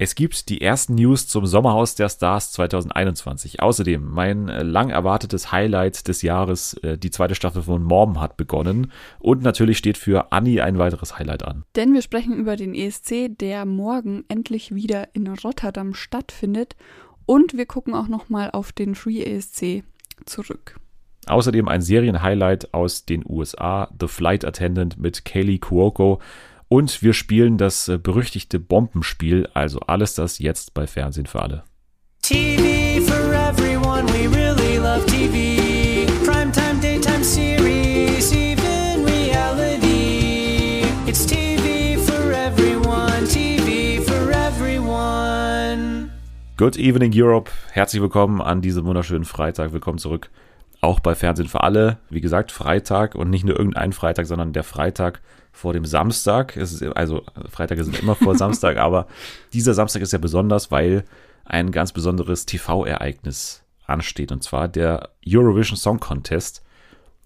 Es gibt die ersten News zum Sommerhaus der Stars 2021. Außerdem mein äh, lang erwartetes Highlight des Jahres, äh, die zweite Staffel von Mom hat begonnen. Und natürlich steht für Annie ein weiteres Highlight an. Denn wir sprechen über den ESC, der morgen endlich wieder in Rotterdam stattfindet. Und wir gucken auch nochmal auf den Free ESC zurück. Außerdem ein Serienhighlight aus den USA, The Flight Attendant mit Kaylee Cuoco. Und wir spielen das äh, berüchtigte Bombenspiel, also alles das jetzt bei Fernsehen für alle. TV for everyone, we really love TV. Primetime, daytime series, even reality. It's TV for everyone, TV for everyone. Good evening Europe, herzlich willkommen an diesem wunderschönen Freitag, willkommen zurück. Auch bei Fernsehen für alle, wie gesagt, Freitag und nicht nur irgendein Freitag, sondern der Freitag vor dem Samstag. Ist, also Freitage sind immer vor Samstag, aber dieser Samstag ist ja besonders, weil ein ganz besonderes TV-Ereignis ansteht, und zwar der Eurovision Song Contest.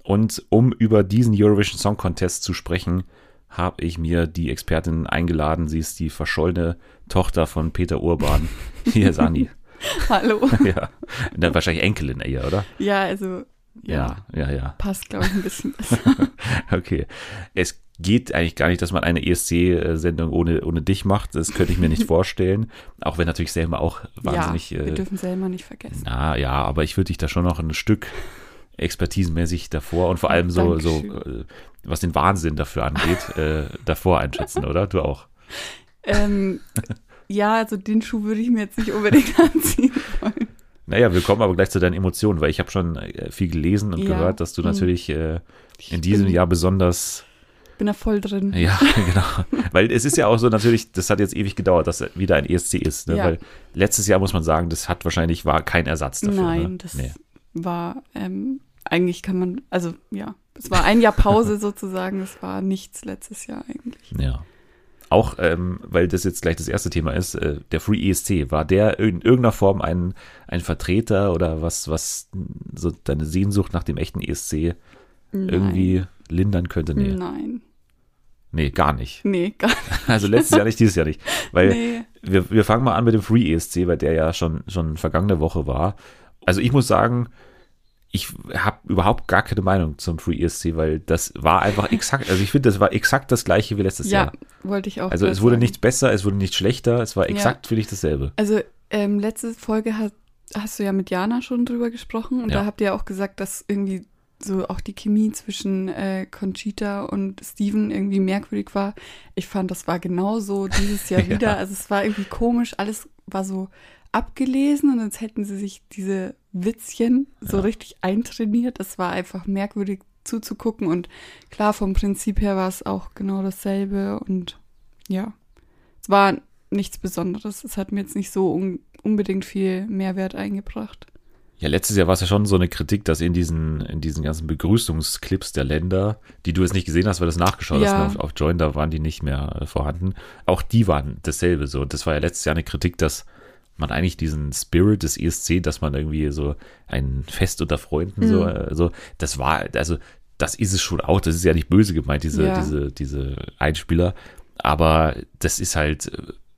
Und um über diesen Eurovision Song Contest zu sprechen, habe ich mir die Expertin eingeladen. Sie ist die verschollene Tochter von Peter Urban. Hier ist Anni. Hallo. ja, wahrscheinlich Enkelin eher, oder? Ja, also ja, ja, ja. Passt, glaube ich, ein bisschen besser. okay. Es geht eigentlich gar nicht, dass man eine ESC-Sendung ohne, ohne dich macht. Das könnte ich mir nicht vorstellen. Auch wenn natürlich Selma auch wahnsinnig. Ja, wir äh, dürfen Selma nicht vergessen. Na ja, aber ich würde dich da schon noch ein Stück expertisenmäßig davor und vor allem so, so äh, was den Wahnsinn dafür angeht, äh, davor einschätzen, oder? Du auch. Ähm, ja, also den Schuh würde ich mir jetzt nicht unbedingt anziehen wollen. Naja, wir kommen aber gleich zu deinen Emotionen, weil ich habe schon äh, viel gelesen und ja. gehört, dass du mhm. natürlich äh, in diesem Jahr besonders bin da voll drin. Ja, genau. Weil es ist ja auch so natürlich, das hat jetzt ewig gedauert, dass wieder ein ESC ist. Ne? Ja. Weil letztes Jahr muss man sagen, das hat wahrscheinlich war kein Ersatz dafür. Nein, ne? das nee. war ähm, eigentlich kann man, also ja, es war ein Jahr Pause sozusagen. Es war nichts letztes Jahr eigentlich. Ja. Auch, ähm, weil das jetzt gleich das erste Thema ist, äh, der Free ESC, war der in irgendeiner Form ein, ein Vertreter oder was, was so deine Sehnsucht nach dem echten ESC Nein. irgendwie lindern könnte? Nee. Nein. Nee, gar nicht. Nee, gar nicht. Also letztes Jahr nicht, dieses Jahr nicht. Weil nee. wir, wir fangen mal an mit dem Free ESC, weil der ja schon, schon vergangene Woche war. Also ich muss sagen, ich habe überhaupt gar keine Meinung zum Free ESC, weil das war einfach exakt, also ich finde, das war exakt das gleiche wie letztes ja, Jahr. Ja, wollte ich auch. Also es wurde sagen. nicht besser, es wurde nicht schlechter, es war exakt, ja. finde ich, dasselbe. Also ähm, letzte Folge hat, hast du ja mit Jana schon drüber gesprochen und ja. da habt ihr auch gesagt, dass irgendwie so auch die Chemie zwischen äh, Conchita und Steven irgendwie merkwürdig war. Ich fand, das war genauso dieses Jahr wieder. Also es war irgendwie komisch, alles war so abgelesen und als hätten sie sich diese Witzchen so ja. richtig eintrainiert. Das war einfach merkwürdig zuzugucken und klar, vom Prinzip her war es auch genau dasselbe und ja, es war nichts Besonderes. Es hat mir jetzt nicht so un unbedingt viel Mehrwert eingebracht. Ja, letztes Jahr war es ja schon so eine Kritik, dass in diesen, in diesen ganzen Begrüßungsclips der Länder, die du jetzt nicht gesehen hast, weil du es nachgeschaut ja. hast auf, auf Join, da waren die nicht mehr vorhanden. Auch die waren dasselbe so. Das war ja letztes Jahr eine Kritik, dass man eigentlich diesen Spirit des ESC, dass man irgendwie so ein Fest unter Freunden, mhm. so, äh, so, das war, also das ist es schon auch, das ist ja nicht böse gemeint, diese, ja. diese, diese Einspieler. Aber das ist halt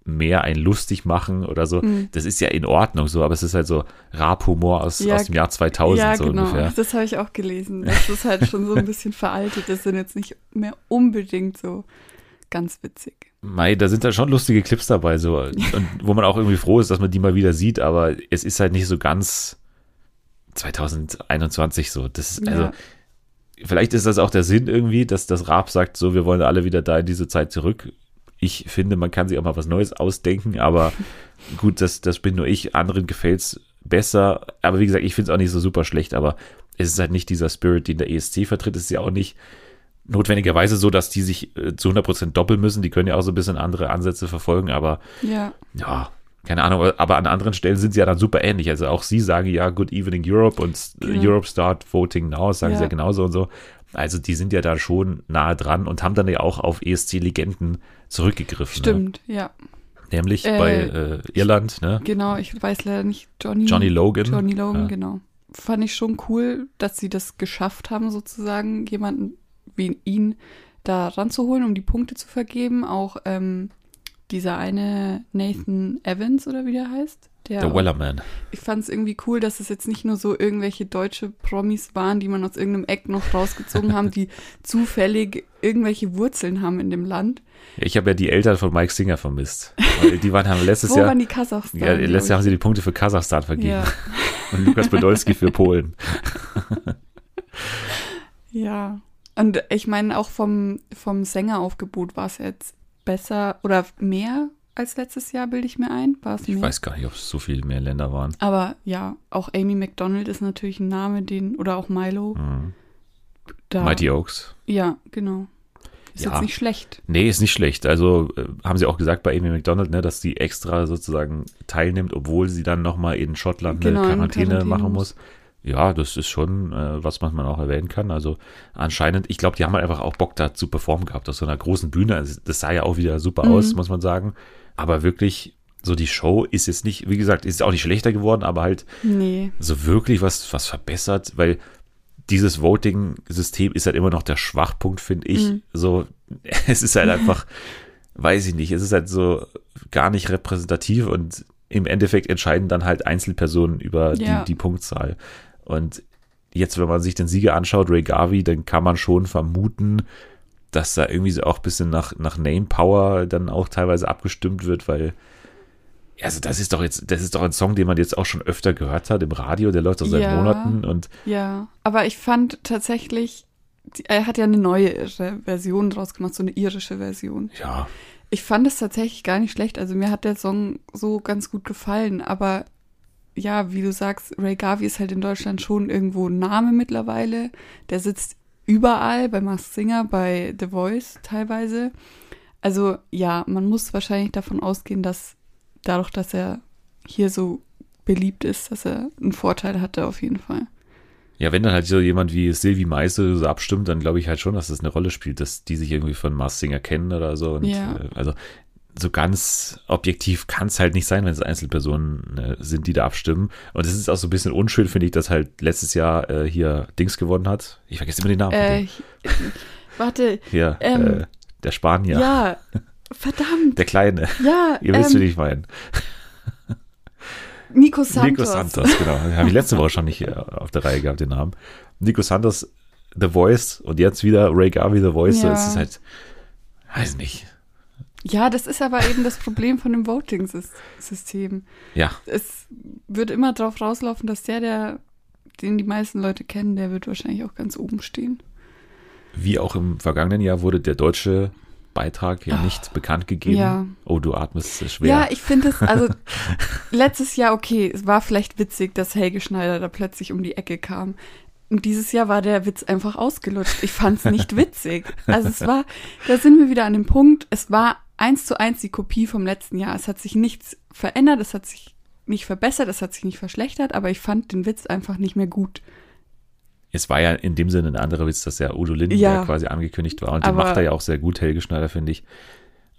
mehr ein lustig machen oder so. Mhm. Das ist ja in Ordnung so, aber es ist halt so Rap-Humor aus, ja, aus dem Jahr 2000 ja, so genau. ungefähr. Das habe ich auch gelesen. Das ist halt schon so ein bisschen veraltet. Das sind jetzt nicht mehr unbedingt so ganz witzig. Mei, da sind da schon lustige Clips dabei, so, und wo man auch irgendwie froh ist, dass man die mal wieder sieht, aber es ist halt nicht so ganz 2021 so. Das ist, also, vielleicht ist das auch der Sinn irgendwie, dass das Rap sagt, so, wir wollen alle wieder da in diese Zeit zurück ich finde, man kann sich auch mal was Neues ausdenken, aber gut, das, das bin nur ich. Anderen gefällt es besser. Aber wie gesagt, ich finde es auch nicht so super schlecht, aber es ist halt nicht dieser Spirit, den der ESC vertritt. Es ist ja auch nicht notwendigerweise so, dass die sich äh, zu 100% doppeln müssen. Die können ja auch so ein bisschen andere Ansätze verfolgen, aber ja, ja keine Ahnung, aber an anderen Stellen sind sie ja dann super ähnlich. Also auch sie sagen ja Good Evening Europe und genau. Europe Start Voting Now, sagen ja. sie ja genauso und so. Also die sind ja da schon nahe dran und haben dann ja auch auf ESC-Legenden zurückgegriffen. Ne? Stimmt, ne? ja. Nämlich äh, bei äh, Irland, ne? Genau, ich weiß leider nicht, Johnny, Johnny Logan. Johnny Logan, ja. genau. Fand ich schon cool, dass sie das geschafft haben, sozusagen, jemanden wie ihn da ranzuholen, um die Punkte zu vergeben. Auch ähm, dieser eine Nathan Evans oder wie der heißt. Der, der Wellerman. Ich fand es irgendwie cool, dass es jetzt nicht nur so irgendwelche deutsche Promis waren, die man aus irgendeinem Eck noch rausgezogen haben, die zufällig irgendwelche Wurzeln haben in dem Land. Ich habe ja die Eltern von Mike Singer vermisst. die waren haben letztes Wo Jahr. waren die Kasachstan? Ja, letztes Jahr haben sie die Punkte für Kasachstan vergeben. Ja. Und Lukas Podolski für Polen. ja. Und ich meine, auch vom, vom Sängeraufgebot war es jetzt besser oder mehr als letztes Jahr, bilde ich mir ein. War es ich weiß gar nicht, ob es so viele mehr Länder waren. Aber ja, auch Amy McDonald ist natürlich ein Name, den, oder auch Milo. Mhm. Da, Mighty Oaks. Ja, genau. Ist ja. jetzt nicht schlecht. Nee, ist nicht schlecht. Also äh, haben sie auch gesagt bei Amy McDonald, ne, dass sie extra sozusagen teilnimmt, obwohl sie dann nochmal in Schottland genau, eine Quarantäne, Quarantäne machen muss. Ja, das ist schon, äh, was man auch erwähnen kann. Also anscheinend, ich glaube, die haben halt einfach auch Bock da zu performen gehabt auf so einer großen Bühne. Also, das sah ja auch wieder super mhm. aus, muss man sagen. Aber wirklich, so die Show ist jetzt nicht, wie gesagt, ist auch nicht schlechter geworden, aber halt nee. so wirklich was, was verbessert, weil dieses Voting-System ist halt immer noch der Schwachpunkt, finde ich. Mhm. So, es ist halt einfach, weiß ich nicht, es ist halt so gar nicht repräsentativ und im Endeffekt entscheiden dann halt Einzelpersonen über ja. die, die Punktzahl. Und jetzt, wenn man sich den Sieger anschaut, Ray Garvey, dann kann man schon vermuten, dass da irgendwie so auch ein bisschen nach, nach Name Power dann auch teilweise abgestimmt wird, weil also das ist doch jetzt, das ist doch ein Song, den man jetzt auch schon öfter gehört hat im Radio, der läuft doch seit ja, Monaten und. Ja, aber ich fand tatsächlich, er hat ja eine neue Version draus gemacht, so eine irische Version. Ja. Ich fand es tatsächlich gar nicht schlecht. Also mir hat der Song so ganz gut gefallen, aber ja, wie du sagst, Ray Garvey ist halt in Deutschland schon irgendwo ein Name mittlerweile. Der sitzt überall, bei Mars Singer, bei The Voice teilweise. Also ja, man muss wahrscheinlich davon ausgehen, dass dadurch, dass er hier so beliebt ist, dass er einen Vorteil hatte auf jeden Fall. Ja, wenn dann halt so jemand wie Sylvie Meise so abstimmt, dann glaube ich halt schon, dass das eine Rolle spielt, dass die sich irgendwie von Mars Singer kennen oder so. Und, ja. Äh, also so ganz objektiv kann es halt nicht sein, wenn es Einzelpersonen äh, sind, die da abstimmen. Und es ist auch so ein bisschen unschön, finde ich, dass halt letztes Jahr äh, hier Dings gewonnen hat. Ich vergesse immer den Namen. Äh, warte. Hier, ähm, äh, der Spanier. Ja, verdammt. Der Kleine. Ja. Ihr wisst, ähm, wie ich meine. Nico Santos. Nico Santos, genau. Habe ich letzte Woche schon nicht äh, auf der Reihe gehabt, den Namen. Nico Santos, The Voice und jetzt wieder Ray Garvey, The Voice. Ja. Das ist halt, weiß nicht ja, das ist aber eben das Problem von dem Voting-System. Ja. Es wird immer darauf rauslaufen, dass der, der, den die meisten Leute kennen, der wird wahrscheinlich auch ganz oben stehen. Wie auch im vergangenen Jahr wurde der deutsche Beitrag ja oh, nicht bekannt gegeben. Ja. Oh, du atmest schwer. Ja, ich finde es, also letztes Jahr, okay, es war vielleicht witzig, dass Helge Schneider da plötzlich um die Ecke kam. Und dieses Jahr war der Witz einfach ausgelutscht. Ich fand es nicht witzig. Also es war, da sind wir wieder an dem Punkt, es war eins zu eins die Kopie vom letzten Jahr. Es hat sich nichts verändert, es hat sich nicht verbessert, es hat sich nicht verschlechtert, aber ich fand den Witz einfach nicht mehr gut. Es war ja in dem Sinne ein anderer Witz, dass ja Udo Lindenberg ja, quasi angekündigt war. Und den macht er ja auch sehr gut, Helge Schneider, finde ich.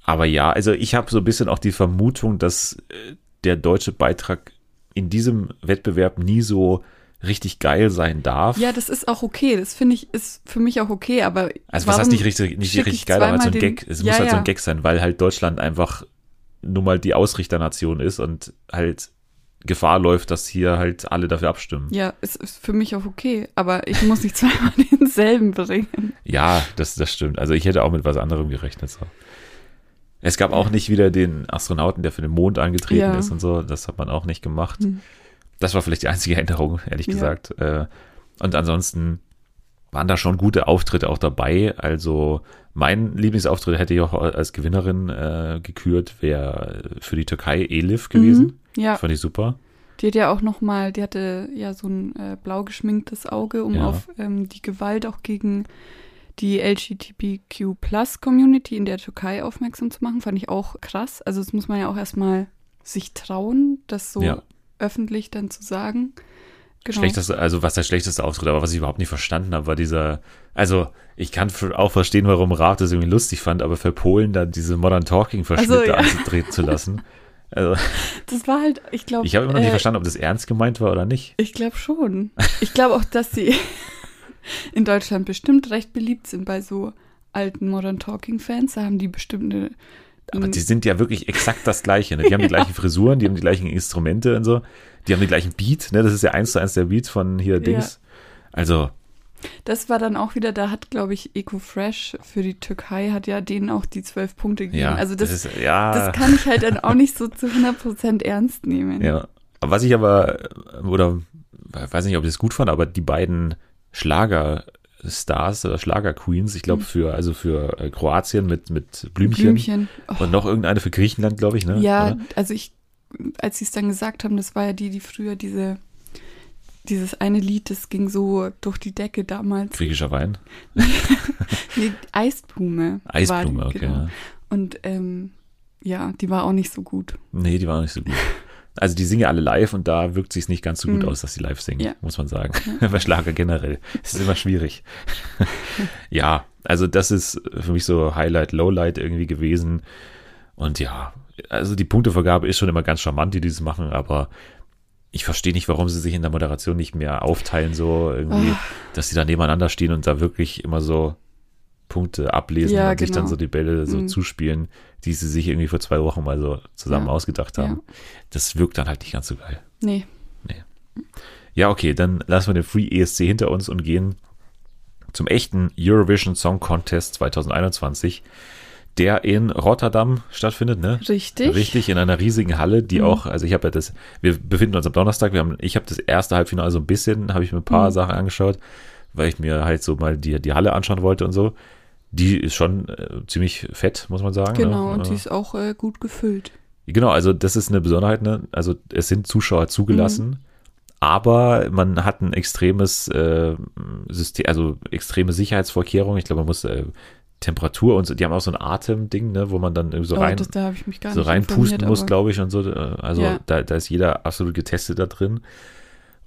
Aber ja, also ich habe so ein bisschen auch die Vermutung, dass äh, der deutsche Beitrag in diesem Wettbewerb nie so richtig geil sein darf. Ja, das ist auch okay. Das finde ich, ist für mich auch okay, aber. Also, was heißt nicht richtig, nicht richtig geil, aber so ein den, Gag. Es ja, muss halt ja. so ein Gag sein, weil halt Deutschland einfach nun mal die Ausrichternation ist und halt Gefahr läuft, dass hier halt alle dafür abstimmen. Ja, es ist für mich auch okay, aber ich muss nicht zweimal denselben bringen. Ja, das, das stimmt. Also ich hätte auch mit was anderem gerechnet. So. Es gab auch nicht wieder den Astronauten, der für den Mond angetreten ja. ist und so. Das hat man auch nicht gemacht. Hm. Das war vielleicht die einzige Änderung, ehrlich ja. gesagt. Äh, und ansonsten waren da schon gute Auftritte auch dabei. Also mein Lieblingsauftritt hätte ich auch als Gewinnerin äh, gekürt, wäre für die Türkei Elif gewesen. Mhm, ja. Fand ich super. Die hat ja auch noch mal, die hatte ja so ein äh, blau geschminktes Auge, um ja. auf ähm, die Gewalt auch gegen die LGBTQ Plus Community in der Türkei aufmerksam zu machen. Fand ich auch krass. Also das muss man ja auch erstmal sich trauen, das so ja öffentlich dann zu sagen. Genau. Schlechteste, also was der schlechteste Auftritt, aber was ich überhaupt nicht verstanden habe, war dieser, also ich kann auch verstehen, warum Raab das irgendwie lustig fand, aber für Polen dann diese Modern Talking Verschnitte also, ja. anzutreten zu lassen. Also, das war halt, ich glaube. Ich habe immer noch nicht äh, verstanden, ob das ernst gemeint war oder nicht. Ich glaube schon. Ich glaube auch, dass sie in Deutschland bestimmt recht beliebt sind bei so alten Modern Talking Fans. Da haben die bestimmt eine Aber die sind ja wirklich exakt das Gleiche. Ne? Die haben die gleichen Frisuren, die haben die gleichen Instrumente und so. Die haben den gleichen Beat. Ne? Das ist ja eins zu eins der Beat von hier Dings. Also, Das war dann auch wieder, da hat, glaube ich, EcoFresh für die Türkei hat ja denen auch die zwölf Punkte gegeben. ja. also das, ist, ja. das kann ich halt dann auch nicht so zu 100% ernst nehmen. Ja. Was ich aber, oder weiß nicht, ob ich das gut fand, aber die beiden Schlagerstars oder Schlagerqueens, ich glaube Mhm. für, also für äh, Kroatien mit, mit Blümchen, Blümchen. Oh, und noch irgendeine für Griechenland, glaube ich, ne? ja, Oder? also ich, als sie es dann gesagt haben, das war ja die, die früher diese, dieses eine Lied, das ging so durch die Decke damals. Griechischer Wein. Nee, Eisblume. war Eisblume, die, okay. genau. Ja. Und ähm, ja, die war auch nicht so gut. Nee, die waren auch nicht so gut. Also die singen ja alle live und da wirkt sich nicht ganz so gut Mhm. aus, dass die live singen, Ja. muss man sagen. Bei Schlager generell. Es ist immer schwierig. ja, also das ist für mich so Highlight, Lowlight irgendwie gewesen. Und ja, also die Punktevergabe ist schon immer ganz charmant, die dieses machen, aber ich verstehe nicht, warum sie sich in der Moderation nicht mehr aufteilen, so irgendwie, Oh. dass sie da nebeneinander stehen und da wirklich immer so Punkte ablesen Ja, und sich dann genau. so die Bälle so Mhm. zuspielen, die sie sich irgendwie vor zwei Wochen mal so zusammen Ja. ausgedacht haben. Das wirkt dann halt nicht ganz so geil. Nee. Ja, okay, dann lassen wir den Free ESC hinter uns und gehen zum echten Eurovision Song Contest 2021, der in Rotterdam stattfindet, ne? Richtig. Richtig, in einer riesigen Halle, die Mhm. auch, also ich habe ja das, wir befinden uns am Donnerstag, wir haben, ich habe das erste Halbfinale so ein bisschen, habe ich mir ein paar Mhm. Sachen angeschaut, weil ich mir halt so mal die, die Halle anschauen wollte und so. Die ist schon äh, ziemlich fett, muss man sagen. Genau, ne? und die ist auch äh, gut gefüllt. Genau, also das ist eine Besonderheit, ne? Also es sind Zuschauer zugelassen, Mhm. aber man hat ein extremes äh, System, also extreme Sicherheitsvorkehrungen. Ich glaube, man muss äh, Temperatur und so, die haben auch so ein Atemding, ne, wo man dann so oh, rein, das, da so reinpusten muss, glaube ich, und so. äh, Also Ja. da, da ist jeder absolut getestet da drin.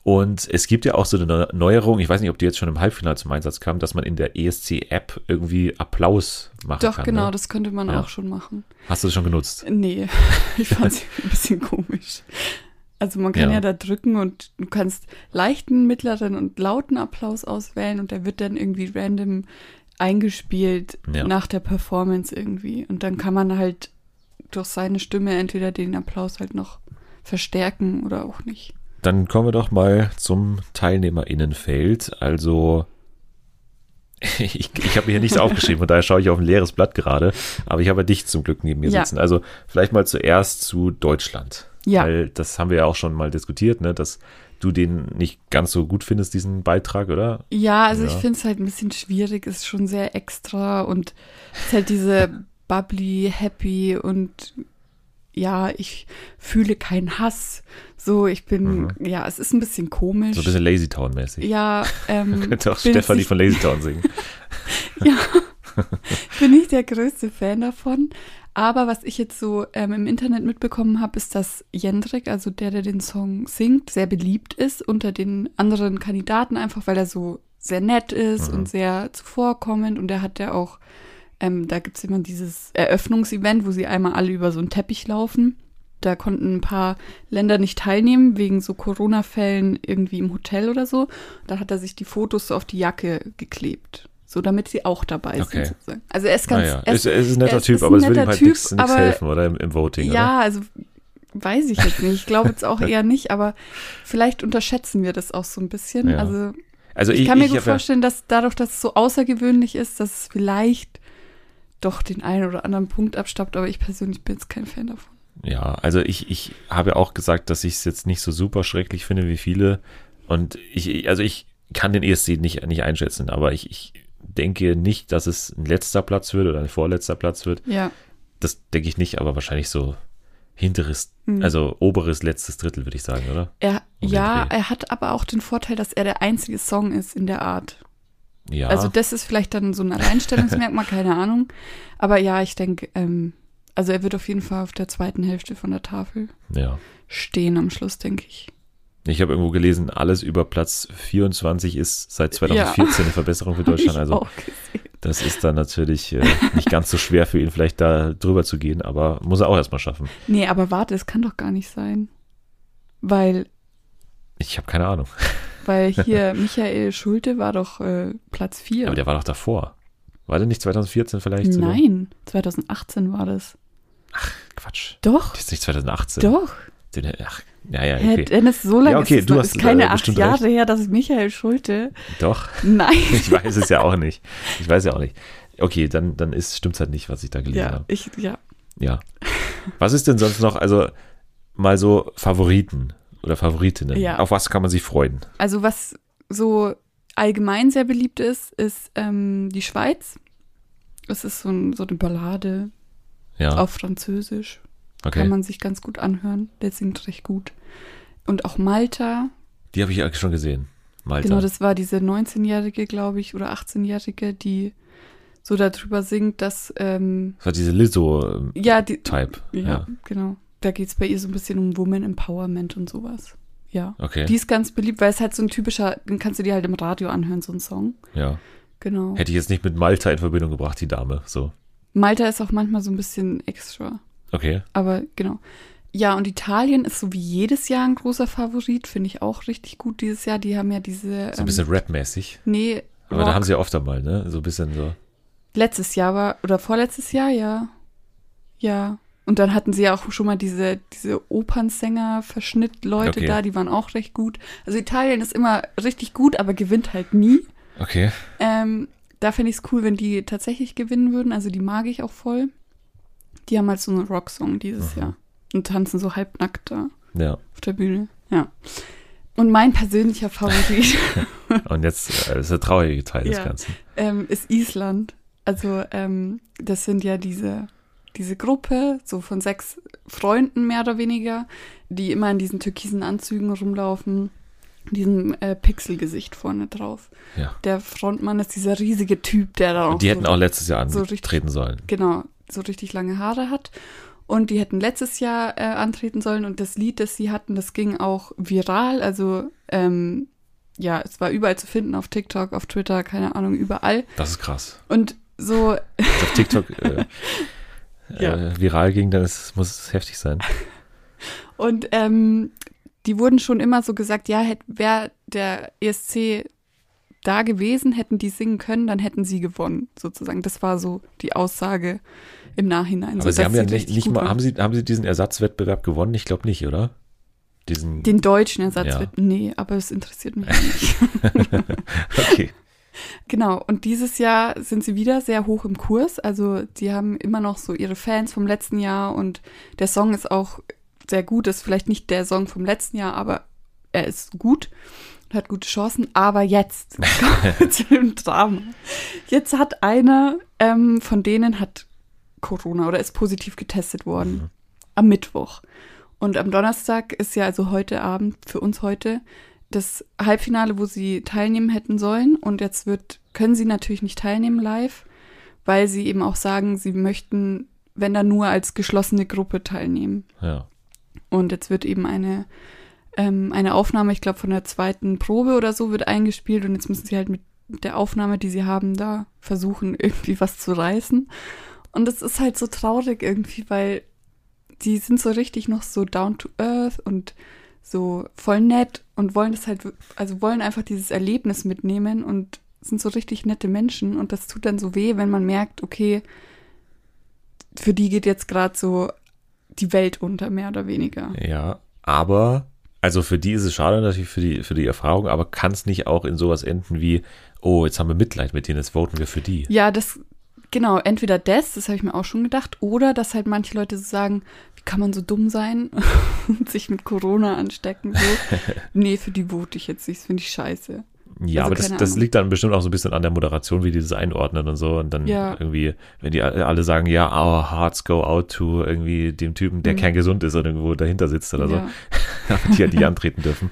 Und es gibt ja auch so eine Neu- Neuerung, ich weiß nicht, ob die jetzt schon im Halbfinale zum Einsatz kam, dass man in der ESC-App irgendwie Applaus machen Doch, kann. genau, Ne? das könnte man Ja. auch schon machen. Hast du das schon genutzt? Nee, ich fand es ein bisschen komisch. Also man kann Ja. ja. da drücken und du kannst leichten, mittleren und lauten Applaus auswählen und der wird dann irgendwie random eingespielt Ja. nach der Performance irgendwie. Und dann kann man halt durch seine Stimme entweder den Applaus halt noch verstärken oder auch nicht. Dann kommen wir doch mal zum Teilnehmerinnenfeld. Also, ich, ich habe mir hier nichts aufgeschrieben, von daher schaue ich auf ein leeres Blatt gerade. Aber ich habe dich zum Glück neben mir Ja. sitzen. Also, vielleicht mal zuerst zu Deutschland. Ja. Weil das haben wir ja auch schon mal diskutiert, ne, dass du den nicht ganz so gut findest, diesen Beitrag, oder? Ja, also ich Ja. finde es halt ein bisschen schwierig, ist schon sehr extra und es ist halt diese bubbly, happy und ja, ich fühle keinen Hass. So, ich bin, ja, es ist ein bisschen komisch. Mhm. So ein bisschen Lazy Town-mäßig. ja, ähm, Könnte auch Stefanie von Lazy Town singen. Ich bin nicht der größte Fan davon. Aber was ich jetzt so ähm, im Internet mitbekommen habe, ist, dass Jendrik, also der, der den Song singt, sehr beliebt ist unter den anderen Kandidaten, einfach weil er so sehr nett ist Mhm. und sehr zuvorkommend. Und er hat ja auch, ähm, da gibt es immer dieses Eröffnungsevent, wo sie einmal alle über so einen Teppich laufen. Da konnten ein paar Länder nicht teilnehmen, wegen so Corona-Fällen irgendwie im Hotel oder so. Da hat er sich die Fotos so auf die Jacke geklebt. So, damit sie auch dabei Okay. sind. Sozusagen. Also er ist ganz. Naja, er es, es ist ein netter er ist- Typ, ist aber es will ihm halt nichts helfen, oder? Im, im Voting, oder? Ja, also weiß ich jetzt nicht. Ich glaube jetzt auch eher nicht, aber vielleicht unterschätzen wir das auch so ein bisschen. Ja. Also Also ich, kann mir ich gut vorstellen, dass dadurch, dass es so außergewöhnlich ist, dass es vielleicht doch den einen oder anderen Punkt abstaubt, aber ich persönlich bin jetzt kein Fan davon. Ja, also ich, ich habe auch gesagt, dass ich es jetzt nicht so super schrecklich finde wie viele. Und ich, also ich kann den ESC nicht, nicht einschätzen, aber ich, ich denke nicht, dass es ein letzter Platz wird oder ein vorletzter Platz wird. Ja, Das denke ich nicht, aber wahrscheinlich so hinteres, Hm. also oberes letztes Drittel, würde ich sagen, oder? er, Um ja, er hat aber auch den Vorteil, dass er der einzige Song ist in der Art. Ja. Also das ist vielleicht dann so ein Alleinstellungsmerkmal, keine Ahnung. Aber ja, ich denke, ähm, also er wird auf jeden Fall auf der zweiten Hälfte von der Tafel ja. stehen am Schluss, denke ich. Ich habe irgendwo gelesen, alles über Platz 24 ist seit 2014 eine Verbesserung für Deutschland. Also das ist dann natürlich äh, nicht ganz so schwer für ihn, vielleicht da drüber zu gehen, aber muss er auch erstmal schaffen. Nee, aber warte, es kann doch gar nicht sein. Weil, Ich habe keine Ahnung. Weil hier Michael Schulte war doch äh, Platz 4. Aber der war doch davor. War der nicht 2014 vielleicht? sogar? Nein, 2018 war das. Ach, Quatsch. Doch. Das ist nicht 2018. Doch. Ach, ja, ja, okay. Dennis, so lange Ja, okay, ist es du hast, ist keine äh, acht Jahre recht. her, dass Michael Schulte. Doch. Nein. Ich weiß es ja auch nicht. Ich weiß ja auch nicht. Okay, dann, dann ist, stimmt's halt nicht, was ich da gelesen Ja, habe. ich, ja. Ja. Was ist denn sonst noch, also mal so Favoriten oder Favoritinnen? Ja. Auf was kann man sich freuen? Also was so allgemein sehr beliebt ist, ist ähm, die Schweiz. Es ist so, ein, so eine Ballade Ja, auf Französisch. okay. Kann man sich ganz gut anhören. Der singt recht gut. Und auch Malta. Die habe ich ja schon gesehen. Malta. Genau, das war diese 19-Jährige, glaube ich, oder 18-Jährige, die so darüber singt, dass, ähm, das war diese Lizzo-Type. ja, die, ja. ja, genau. Da geht es bei ihr so ein bisschen um Woman Empowerment und sowas. Ja. Okay. Die ist ganz beliebt, weil es halt so ein typischer, den kannst du dir halt im Radio anhören, so ein Song. ja. Genau. Hätte ich jetzt nicht mit Malta in Verbindung gebracht, die Dame. So. Malta ist auch manchmal so ein bisschen extra. Okay. Aber genau. Ja, und Italien ist so wie jedes Jahr ein großer Favorit, finde ich auch richtig gut dieses Jahr. Die haben ja diese. So ein bisschen Rap-mäßig. nee, Aber da haben sie ja oft einmal, ne? So ein bisschen so. letztes Jahr war, oder vorletztes Jahr, ja. Ja. Und dann hatten sie ja auch schon mal diese, diese Opernsänger-Verschnitt-Leute Okay. da, die waren auch recht gut. Also Italien ist immer richtig gut, aber gewinnt halt nie. Okay. Ähm, da fände ich es cool, wenn die tatsächlich gewinnen würden. Also die mag ich auch voll. Die haben halt so einen Rocksong dieses Mhm. Jahr und tanzen so halbnackt da Ja. auf der Bühne. Ja. Und mein persönlicher Favorit Und jetzt äh, ist der traurige Teil des Ja. Ganzen. ähm, ist Island. Also ähm, das sind ja diese, diese Gruppe, so von sechs Freunden mehr oder weniger, die immer in diesen türkisen Anzügen rumlaufen, diesem äh, Pixelgesicht vorne drauf. Ja. Der Frontmann ist dieser riesige Typ, der da auch Und die so hätten auch letztes Jahr so richtig- antreten sollen. genau, so richtig lange Haare hat. Und die hätten letztes Jahr äh, antreten sollen und das Lied, das sie hatten, das ging auch viral. Also ähm, ja, es war überall zu finden, auf TikTok, auf Twitter, keine Ahnung, überall. Das ist krass. Und so, auf TikTok äh, Ja. äh, viral ging, dann ist, muss es heftig sein. und ähm, die wurden schon immer so gesagt, ja, wäre der ESC da gewesen, hätten die singen können, dann hätten sie gewonnen, sozusagen. Das war so die Aussage im Nachhinein. Aber so, sie haben ja nicht, nicht mal, haben sie, haben sie diesen Ersatzwettbewerb gewonnen? Ich glaube nicht, oder? Diesen. Den deutschen Ersatz Ja. nee, aber es interessiert mich nicht. okay. Genau, und dieses Jahr sind sie wieder sehr hoch im Kurs. Also die haben immer noch so ihre Fans vom letzten Jahr und der Song ist auch sehr gut. Ist vielleicht nicht der Song vom letzten Jahr, aber er ist gut, hat gute Chancen. Aber jetzt zu dem Drama. Jetzt hat einer ähm, von denen hat Corona oder ist positiv getestet worden Mhm. am Mittwoch. Und am Donnerstag ist ja also heute Abend für uns heute das Halbfinale, wo sie teilnehmen hätten sollen. Und jetzt wird, können sie natürlich nicht teilnehmen live, weil sie eben auch sagen, sie möchten, wenn dann nur als geschlossene Gruppe teilnehmen. Ja. Und jetzt wird eben eine, ähm, eine Aufnahme, ich glaube, von der zweiten Probe oder so wird eingespielt und jetzt müssen sie halt mit der Aufnahme, die sie haben, da versuchen, irgendwie was zu reißen. Und es ist halt so traurig irgendwie, weil die sind so richtig noch so down to earth und so voll nett und wollen das halt, also wollen einfach dieses Erlebnis mitnehmen und sind so richtig nette Menschen und das tut dann so weh, wenn man merkt, okay, für die geht jetzt gerade so die Welt unter, mehr oder weniger. Ja, aber, also für die ist es schade natürlich für die, für die Erfahrung, aber kann es nicht auch in sowas enden wie, oh, jetzt haben wir Mitleid mit denen, jetzt voten wir für die. Ja, das, genau, entweder das, das habe ich mir auch schon gedacht, oder dass halt manche Leute so sagen, wie kann man so dumm sein und sich mit Corona anstecken? So. nee, für die vote ich jetzt nicht, das finde ich scheiße. Ja, Also aber das, das liegt dann bestimmt auch so ein bisschen an der Moderation, wie die das einordnen und so. Und dann Ja. irgendwie, wenn die alle sagen, ja, our hearts go out to irgendwie dem Typen, der Mhm. kerngesund ist und irgendwo dahinter sitzt oder ja. so, die, die antreten dürfen.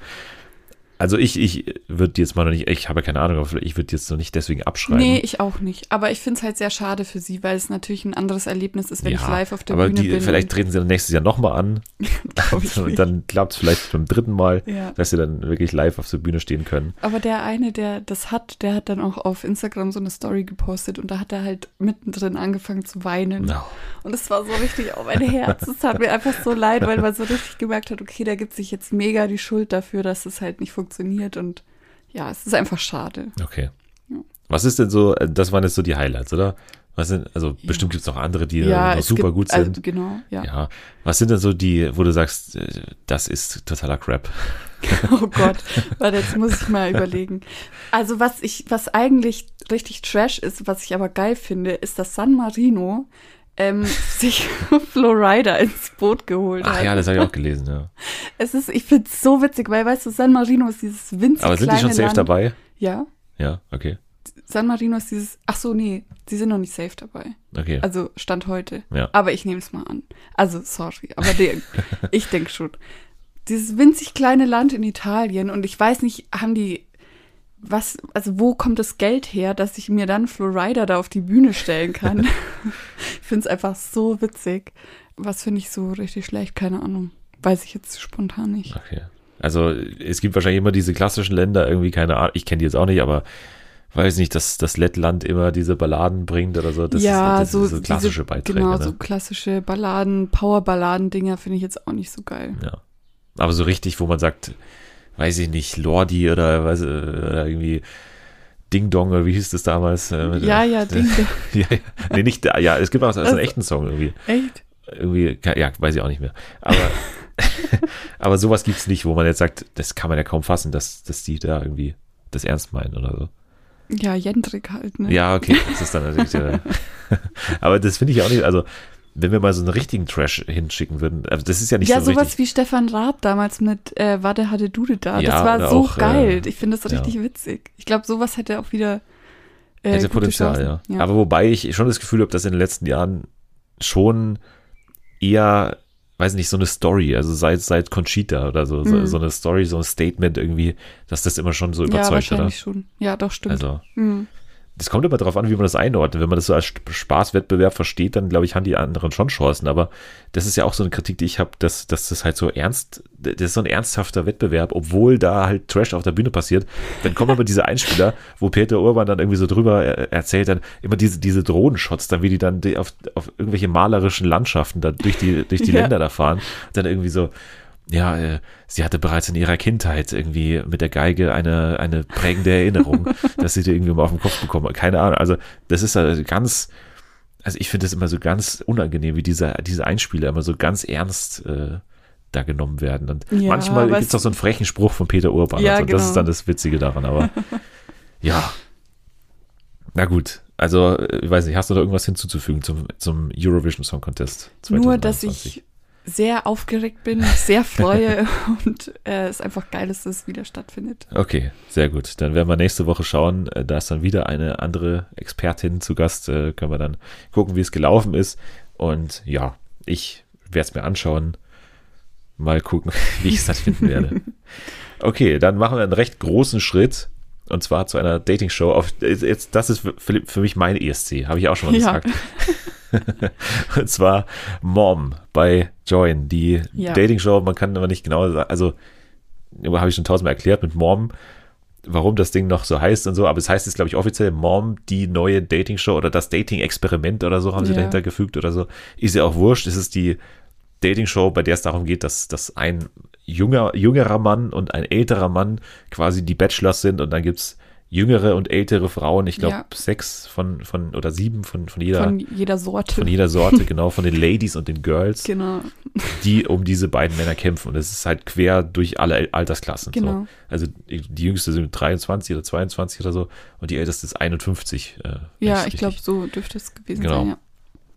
Also ich, ich würde jetzt mal noch nicht, ich habe keine Ahnung, aber ich würde jetzt noch nicht deswegen abschreiben. Nee, ich auch nicht. Aber ich finde es halt sehr schade für sie, weil es natürlich ein anderes Erlebnis ist, wenn ich live auf der aber Bühne die, bin. vielleicht treten sie dann nächstes Jahr nochmal an und dann klappt es vielleicht beim dritten Mal, ja. dass sie dann wirklich live auf der Bühne stehen können. Aber der eine, der das hat, der hat dann auch auf Instagram so eine Story gepostet und da hat er halt mittendrin angefangen zu weinen. No. Und es war so richtig auf mein Herz. Es tat mir einfach so leid, weil man so richtig gemerkt hat, okay, der gibt sich jetzt mega die Schuld dafür, dass es halt nicht funktioniert. Und ja, es ist einfach schade. Okay. Ja. Was ist denn so, äh, das waren jetzt so die Highlights, oder? Was sind, also Ja. bestimmt gibt es noch andere, die ja, noch es super gibt, gut sind. Also, genau, ja. ja. Was sind denn so die, wo du sagst, äh, das ist totaler Crap? Oh Gott, warte, jetzt muss ich mal überlegen. Also was ich, was eigentlich richtig Trash ist, was ich aber geil finde, ist, dass San Marino ähm, sich Florida ins Boot geholt Ach hat. ja, das habe ich auch gelesen, ja. Es ist, ich finde es so witzig, weil weißt du, San Marino ist dieses winzig Aber sind die schon safe Land. dabei? Ja, Ja, okay. San Marino ist dieses, ach so, nee, sie sind noch nicht safe dabei. Okay. Also Stand heute. Ja. Aber ich nehme es mal an. Also, sorry, aber der, ich denke schon. Dieses winzig kleine Land in Italien und ich weiß nicht, haben die, was, also wo kommt das Geld her, dass ich mir dann Florida da auf die Bühne stellen kann? ich finde es einfach so witzig. Was finde ich so richtig schlecht? Keine Ahnung. Weiß ich jetzt spontan nicht. Okay. Also es gibt wahrscheinlich immer diese klassischen Länder, irgendwie, keine Ahnung, ich kenne die jetzt auch nicht, aber weiß nicht, dass das Lettland immer diese Balladen bringt oder so. Das ja, ist, das so, ist so klassische diese, Beiträge. Genau, ne? so klassische Balladen, Powerballaden-Dinger finde ich jetzt auch nicht so geil. Ja. Aber so richtig, wo man sagt, weiß ich nicht, Lordi oder, weiß, oder irgendwie Ding Dong oder wie hieß das damals? Äh, Ja, ja, Ding Dong. ja, ja. Nee, nicht, ja, es gibt auch so einen Also- echten Song irgendwie. Echt? Irgendwie, ja, weiß ich auch nicht mehr. Aber, aber sowas gibt's nicht, wo man jetzt sagt, das kann man ja kaum fassen, dass, dass die da irgendwie das ernst meinen oder so. Ja, Jendrik halt, ne? Ja, okay, das ist dann natürlich. Äh, aber das finde ich auch nicht, also wenn wir mal so einen richtigen Trash hinschicken würden, also das ist ja nicht ja, so sowas richtig. wie Stefan Raab damals mit äh, Warte hatte Dude da. Ja, das war oder so auch, äh, geil. ich finde das ja. richtig witzig. Ich glaube, sowas hätte auch wieder äh, Hätte Potenzial, ja. Chancen. Aber wobei ich schon das Gefühl habe, dass in den letzten Jahren schon eher, weiß nicht, so eine Story, also seit, seit Conchita oder so, so, Mhm. so eine Story, so ein Statement irgendwie, dass das immer schon so ja, überzeugt, oder? wahrscheinlich schon. Ja, doch, stimmt. Also, Mhm. Das kommt immer darauf an, wie man das einordnet. Wenn man das so als Sp- Spaßwettbewerb versteht, dann glaube ich, haben die anderen schon Chancen. Aber das ist ja auch so eine Kritik, die ich habe, dass, dass das halt so ernst, das ist so ein ernsthafter Wettbewerb, obwohl da halt Trash auf der Bühne passiert. Dann kommen aber diese Einspieler, wo Peter Urban dann irgendwie so drüber er- erzählt, dann immer diese, diese Drohnenshots, dann wie die dann auf, auf irgendwelche malerischen Landschaften da durch die, durch die Ja. Länder da fahren. Dann irgendwie so, ja, äh, sie hatte bereits in ihrer Kindheit irgendwie mit der Geige eine, eine prägende Erinnerung, dass sie die irgendwie mal auf den Kopf bekommen hat. Keine Ahnung. Also, das ist also ganz, also ich finde das immer so ganz unangenehm, wie diese, diese Einspieler immer so ganz ernst äh, da genommen werden. Und Ja, manchmal gibt es auch so einen frechen Spruch von Peter Urban. Ja, und, so. und das genau. ist dann das Witzige daran. Aber ja, na gut. Also, äh, ich weiß nicht, hast du da irgendwas hinzuzufügen zum, zum Eurovision Song Contest? Nur, dass 2021? ich sehr aufgeregt bin, sehr freue und äh, es einfach geil ist, dass es wieder stattfindet. Okay, sehr gut. Dann werden wir nächste Woche schauen. Äh, Da ist dann wieder eine andere Expertin zu Gast. Äh, Können wir dann gucken, wie es gelaufen ist. Und ja, ich werde es mir anschauen. Mal gucken, wie ich es dann finden werde. Okay, dann machen wir einen recht großen Schritt. Und zwar zu einer Dating-Show. Auf, jetzt, das ist für, für mich mein ESC, habe ich auch schon mal Ja. gesagt. Und zwar Mom bei Join, die Ja. Dating-Show. Man kann aber nicht genau sagen, also habe ich schon tausendmal erklärt mit Mom, warum das Ding noch so heißt und so, aber es heißt jetzt, glaube ich, offiziell Mom, die neue Dating-Show oder das Dating-Experiment oder so haben sie Ja. dahinter gefügt oder so. Ist ja auch wurscht. Es ist die Dating-Show, bei der es darum geht, dass, dass ein junger, jüngerer Mann und ein älterer Mann quasi die Bachelors sind und dann gibt's jüngere und ältere Frauen, ich glaube Ja. sechs von, von oder sieben von, von jeder Von jeder Sorte. von jeder Sorte, genau, von den Ladies und den Girls, genau. die um diese beiden Männer kämpfen. Und es ist halt quer durch alle Altersklassen. So. Genau. Also die jüngste sind 23 oder 22 oder so und die älteste ist 51. Äh, Ja, ich's ich glaube, so dürfte es gewesen Genau. sein, ja.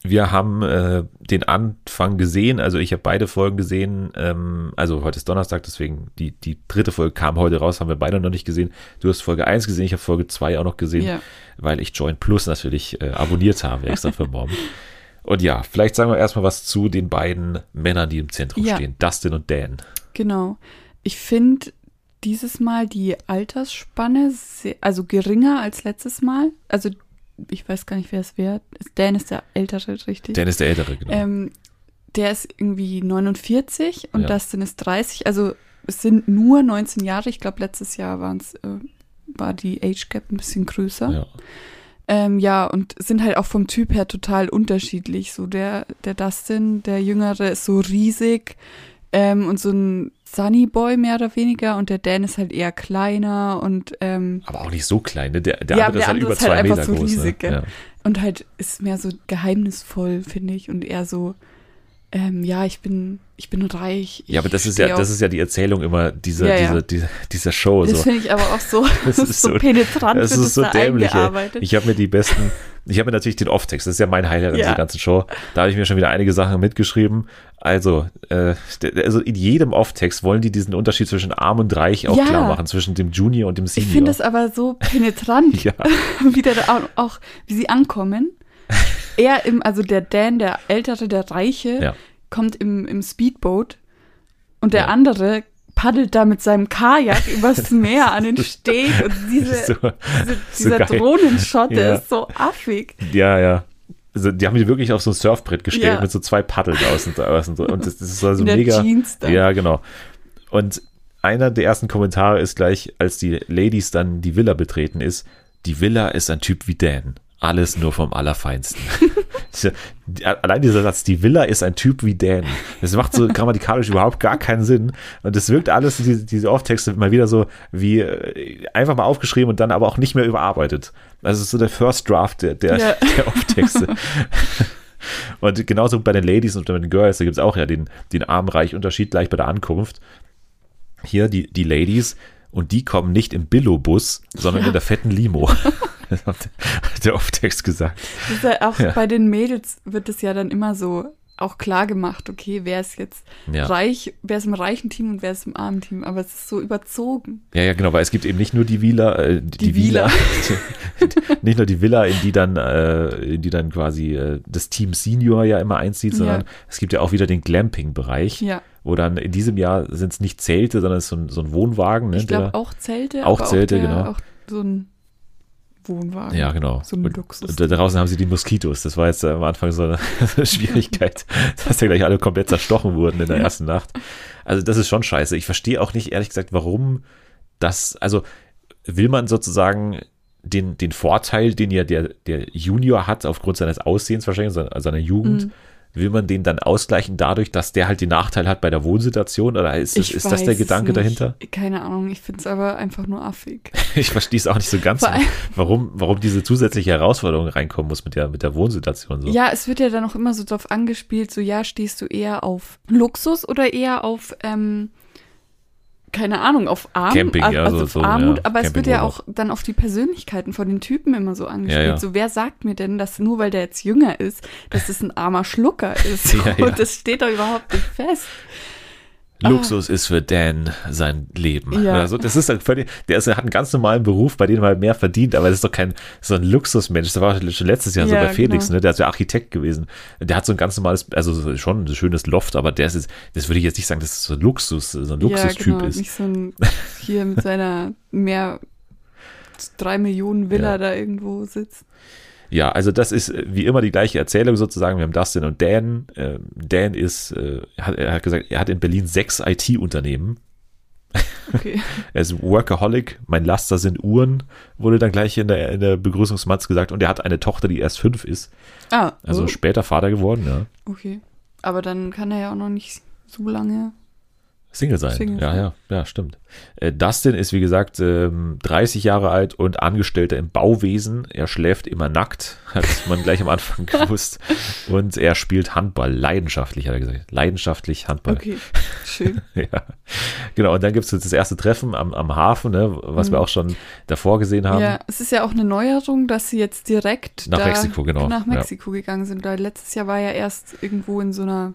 Wir haben äh, den Anfang gesehen, also ich habe beide Folgen gesehen. Ähm, also heute ist Donnerstag, deswegen die, die dritte Folge kam heute raus, haben wir beide noch nicht gesehen. Du hast Folge 1 gesehen, ich habe Folge 2 auch noch gesehen, Ja. weil ich Join Plus natürlich äh, abonniert habe, extra für morgen. Und ja, vielleicht sagen wir erstmal was zu den beiden Männern, die im Zentrum Ja. stehen, Dustin und Dan. Genau. Ich finde dieses Mal die Altersspanne sehr, also geringer als letztes Mal. Also ich weiß gar nicht, wer es wäre. Dan ist der Ältere, richtig? Dan ist der Ältere, genau. Ähm, der ist irgendwie 49 und Ja. Dustin ist 30. Also es sind nur 19 Jahre. Ich glaube, letztes Jahr waren's, äh, war die Age Gap ein bisschen größer. ja. Ähm, ja, und sind halt auch vom Typ her total unterschiedlich. So der, der Dustin, der Jüngere, ist so riesig ähm, und so ein Sunny Boy mehr oder weniger und der Dan ist halt eher kleiner und ähm, Aber auch nicht so klein, ne? Der, der Ja, andere der ist halt über ist halt zwei einfach Meter so groß. riesig, ne? ja. Und halt ist mehr so geheimnisvoll, finde ich, und eher so, ähm, ja, ich bin, ich bin reich. Ja, aber das ist ja, das ist ja die Erzählung immer dieser, Ja, ja. dieser, dieser, dieser Show. Das so. finde ich aber auch so, Das ist so, so- penetrant, Das ist so da dämlich. Ich habe mir die besten, ich habe mir natürlich den Off-Text, das ist ja mein Highlight Ja. dieser ganzen Show. Da habe ich mir schon wieder einige Sachen mitgeschrieben. Also, äh, der- also in jedem Off-Text wollen die diesen Unterschied zwischen arm und reich auch klar machen, zwischen dem Junior und dem ich Senior. finde es aber so penetrant, wie der da auch, auch, wie sie ankommen. Er im, also der Dan, der Ältere, der Reiche, Ja. kommt im, im Speedboat und der Ja. andere paddelt da mit seinem Kajak übers Meer an den Steg und diese, so, diese, so dieser geil. Drohnenshot, der Ja. ist so affig. ja, ja. Also, die haben die wirklich auf so ein Surfbrett gestellt Ja. mit so zwei Paddeln außen, außen so. Und das, das ist also mega. Jeans dann. Ja, genau. Und einer der ersten Kommentare ist gleich, als die Ladies dann die Villa betreten, ist, die Villa ist ein Typ wie Dan. Alles nur vom Allerfeinsten. Allein dieser Satz, die Villa ist ein Typ wie Dan. Das macht so grammatikalisch überhaupt gar keinen Sinn. Und das wirkt alles, diese, diese Off-Texte, mal wieder so wie äh, einfach mal aufgeschrieben und dann aber auch nicht mehr überarbeitet. Also es ist so der First Draft der, der, Ja. der Off-Texte. Und genauso bei den Ladies und bei den Girls, da gibt es auch ja den, den arm-reich-Unterschied gleich bei der Ankunft. Hier die, die Ladies und die kommen nicht im Billo-Bus, sondern Ja. in der fetten Limo. Das hat der Off-Text gesagt. Ja auch Ja. bei den Mädels wird es ja dann immer so auch klar gemacht, okay, wer ist jetzt Ja. reich, wer ist im reichen Team und wer ist im armen Team, aber es ist so überzogen. Ja, ja, genau, weil es gibt eben nicht nur die Villa, äh, die, Die Villa, nicht nur die Villa, in die dann, äh, in die dann quasi äh, das Team Senior ja immer einzieht, sondern Ja. es gibt ja auch wieder den Glamping-Bereich, Ja, wo dann in diesem Jahr sind es nicht Zelte, sondern es ist so ein, so ein Wohnwagen. Ne, ich glaube auch Zelte. Auch Zelte, der, genau. Auch so ein Wohnwagen. Ja, genau. So ein Luxus. und da draußen haben sie die Moskitos. Das war jetzt am Anfang so eine Schwierigkeit, dass ja gleich alle komplett zerstochen wurden in der Ja. ersten Nacht. Also das ist schon scheiße. Ich verstehe auch nicht, ehrlich gesagt, warum das, also will man sozusagen den, den Vorteil, den ja der, der Junior hat, aufgrund seines Aussehens wahrscheinlich, seiner, seiner Jugend, Mhm. Will man den dann ausgleichen dadurch, dass der halt den Nachteil hat bei der Wohnsituation? Oder ist, das, ist das der Gedanke dahinter? Keine Ahnung, ich finde es aber einfach nur affig. Ich verstehe es auch nicht so ganz, warum, warum diese zusätzliche Herausforderung reinkommen muss mit der, mit der Wohnsituation. So. Ja, es wird ja dann auch immer so drauf angespielt, so ja, stehst du eher auf Luxus oder eher auf, ähm, keine Ahnung, auf Arm, Camping, also ja, so- auf so, Armut, ja, aber es wird ja auch dann auf die Persönlichkeiten von den Typen immer so angespielt. Ja, ja. So, wer sagt mir denn, dass nur weil der jetzt jünger ist, dass es ein armer Schlucker ist? Und das steht doch überhaupt nicht fest. Luxus ist für Dan sein Leben. Ja. Also das ist halt völlig, der ist, er hat einen ganz normalen Beruf, bei dem er halt mehr verdient, aber das ist doch kein so ein Luxusmensch. Das war schon letztes Jahr so Ja, bei Felix, genau. ne? Der ist ja Architekt gewesen. Der hat so ein ganz normales, also so- schon ein schönes Loft, aber der ist jetzt, das würde ich jetzt nicht sagen, dass es so ein Luxus, so ein Luxustyp ja, genau, ist. nicht so ein hier mit seiner mehr drei Millionen Villa da irgendwo sitzt. Ja, also das ist äh, wie immer die gleiche Erzählung sozusagen. Wir haben Dustin und Dan. Ähm, Dan ist, äh, hat, er hat gesagt, er hat in Berlin sechs IT-Unternehmen. Okay. Er ist Workaholic, mein Laster sind Uhren, wurde dann gleich in der, in der Begrüßungsmatz gesagt. Und er hat eine Tochter, die erst fünf ist. Ah, Also oh, später Vater geworden, ja. okay. Aber dann kann er ja auch noch nicht so lange. Single sein. Single ja, sein. ja, ja, stimmt. Äh, Dustin ist, wie gesagt, ähm, 30 Jahre alt und Angestellter im Bauwesen. Er schläft immer nackt, hat man gleich am Anfang gewusst. Und er spielt Handball, leidenschaftlich, hat er gesagt. Leidenschaftlich Handball. Okay, schön. Ja, genau. Und dann gibt es das erste Treffen am, am Hafen, ne, was wir Mhm. auch schon davor gesehen haben. Ja, es ist ja auch eine Neuerung, dass sie jetzt direkt Nach Mexiko, genau, nach ja. Mexiko gegangen sind. Weil letztes Jahr war ja erst irgendwo in so einer,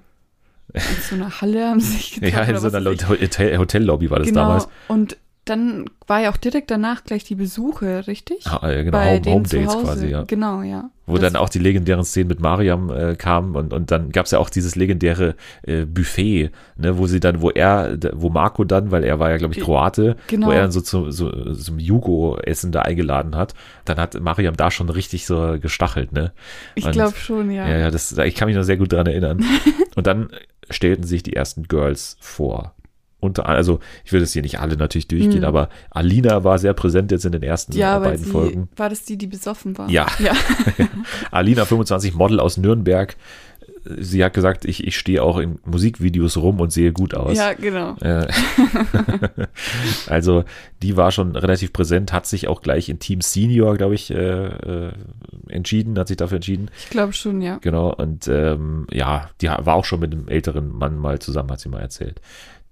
in so einer Halle haben sie sich getroffen. Ja, in so einer. Hotel Hotellobby war das Genau. damals. Und dann war ja auch direkt danach gleich die Besuche, richtig? Ha, äh, genau, Bei Home, Home Dates quasi, ja. Genau, ja. Wo Das- dann auch die legendären Szenen mit Mariam äh, kamen und, und dann gab es ja auch dieses legendäre äh, Buffet, ne, wo sie dann, wo er, wo Marco dann, weil er war ja, glaube ich, Kroate, Genau. wo er dann so zu, so, zum Jugo-Essen da eingeladen hat, dann hat Mariam da schon richtig so gestachelt, ne? Ich glaube schon, ja. Ja, ja, das, ich kann mich noch sehr gut dran erinnern. und dann stellten sich die ersten Girls vor. Unter, also, ich will das hier nicht alle natürlich durchgehen, Mhm. aber Alina war sehr präsent jetzt in den ersten Ja, äh, beiden sie, Folgen. war das die, die besoffen war? Ja. Ja, Alina, 25, Model aus Nürnberg. Sie hat gesagt, ich, ich stehe auch in Musikvideos rum und sehe gut aus. Ja, genau. Äh, also die war schon relativ präsent, hat sich auch gleich in Team Senior, glaube ich, äh, äh, entschieden, hat sich dafür entschieden. Ich glaube schon, ja. Genau, und ähm, ja, die war auch schon mit einem älteren Mann mal zusammen, hat sie mal erzählt.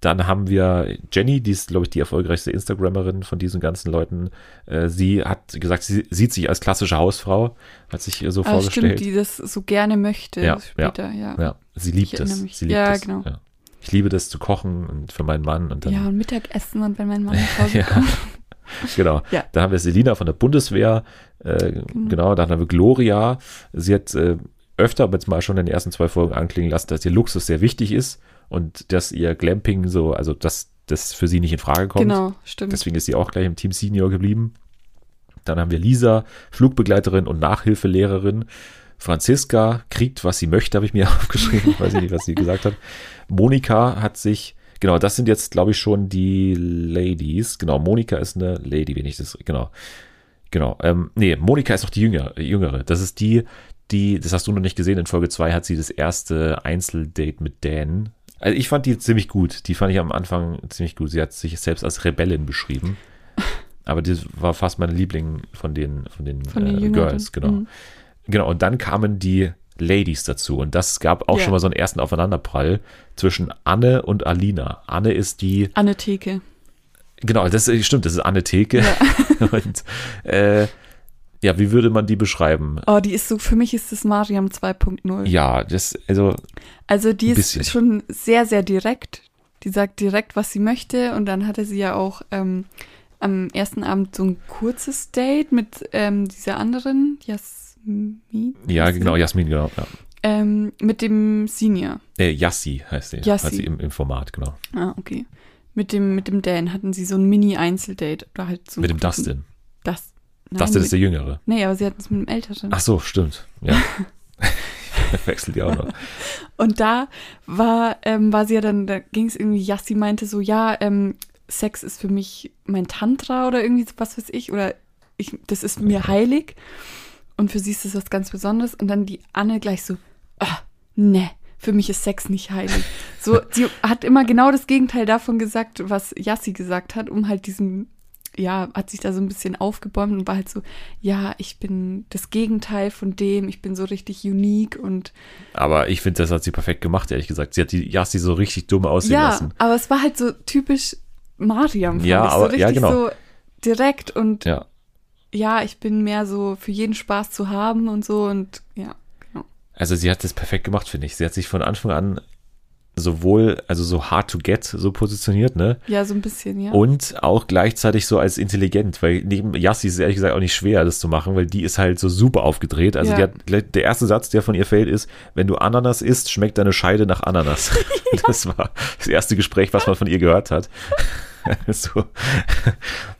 Dann haben wir Jenny, die ist, glaube ich, die erfolgreichste Instagrammerin von diesen ganzen Leuten. Äh, sie hat gesagt, sie sieht sich als klassische Hausfrau, hat sich so ah, vorgestellt. Stimmt, die das so gerne möchte ja, später, ja. ja. ja. Sie liebt es. Sie liebt ja, es. genau. Ja. Ich liebe das zu kochen und für meinen Mann und dann. Ja, und Mittagessen und wenn mein Mann nach Hause kommt. genau. Ja. Dann haben wir Selina von der Bundeswehr. Äh, mhm. Genau, dann haben wir Gloria. Sie hat äh, öfter jetzt mal schon in den ersten zwei Folgen anklingen lassen, dass ihr Luxus sehr wichtig ist und dass ihr Glamping so, also dass das für sie nicht in Frage kommt. Genau, stimmt. Deswegen ist sie auch gleich im Team Senior geblieben. Dann haben wir Lisa, Flugbegleiterin und Nachhilfelehrerin. Franziska kriegt, was sie möchte, habe ich mir aufgeschrieben. Weiß ich nicht, was sie gesagt hat. Monika hat sich, genau, das sind jetzt, glaube ich, schon die Ladies. Genau, Monika ist eine Lady, wenn ich das, genau. Genau, ähm, nee, Monika ist doch die Jüngere, Jüngere. Das ist die, die, das hast du noch nicht gesehen, in Folge 2 hat sie das erste Einzeldate mit Dan. Also ich fand die ziemlich gut. Die fand ich am Anfang ziemlich gut. Sie hat sich selbst als Rebellin beschrieben. Aber das war fast mein Liebling von den, von den, von den äh, Girls, genau. Mhm. Genau, und dann kamen die Ladies dazu. Und das gab auch ja. schon mal so einen ersten Aufeinanderprall zwischen Anne und Alina. Anne ist die. Anne Theke. Genau, das stimmt, das ist Anne Theke. Ja. und äh, ja, wie würde man die beschreiben? Oh, die ist so, für mich ist das Mariam 2.0. Ja, das, also. Also die ist schon sehr, sehr direkt. Die sagt direkt, was sie möchte. Und dann hatte sie ja auch ähm, am ersten Abend so ein kurzes Date mit ähm, dieser anderen, Jasmin. Ja, genau, Jasmin, genau. Ja. Ähm, mit dem Senior. Äh, Yassi heißt sie. Yassi. Heißt sie im, im Format, genau. Ah, okay. Mit dem, mit dem Dan hatten sie so ein Mini-Einzeldate. halt so mit dem Dustin. Das, Nein, das ist der Jüngere. Nee, aber sie hatten es mit dem Älteren. Ach so, stimmt. Ja. Wechselt die auch noch. Und da war, ähm, war sie ja dann, da ging es irgendwie, Yassi meinte so, ja, ähm, Sex ist für mich mein Tantra oder irgendwie was weiß ich, oder ich, das ist mir heilig. Und für sie ist das was ganz Besonderes. Und dann die Anne gleich so, ah, ne, für mich ist Sex nicht heilig. So, sie hat immer genau das Gegenteil davon gesagt, was Yassi gesagt hat, um halt diesen ja, hat sich da so ein bisschen aufgebäumt und war halt so, ja, ich bin das Gegenteil von dem, ich bin so richtig unique und. Aber ich finde, das hat sie perfekt gemacht, ehrlich gesagt. Sie hat die Yassi so richtig dumm aussehen ja, lassen. aber es war halt so typisch Mariam, ja, ich. So aber, richtig ja, genau. so direkt und ja. ja, ich bin mehr so für jeden Spaß zu haben und so und ja. Genau. Also sie hat das perfekt gemacht, finde ich. Sie hat sich von Anfang an sowohl, also so hard to get so positioniert, ne? Ja, so ein bisschen, ja. Und auch gleichzeitig so als intelligent, weil neben Yassi ist es ehrlich gesagt auch nicht schwer, das zu machen, weil die ist halt so super aufgedreht. Also ja. hat, der erste Satz, der von ihr fällt, ist, wenn du Ananas isst, schmeckt deine Scheide nach Ananas. ja. Das war das erste Gespräch, was man von ihr gehört hat. so.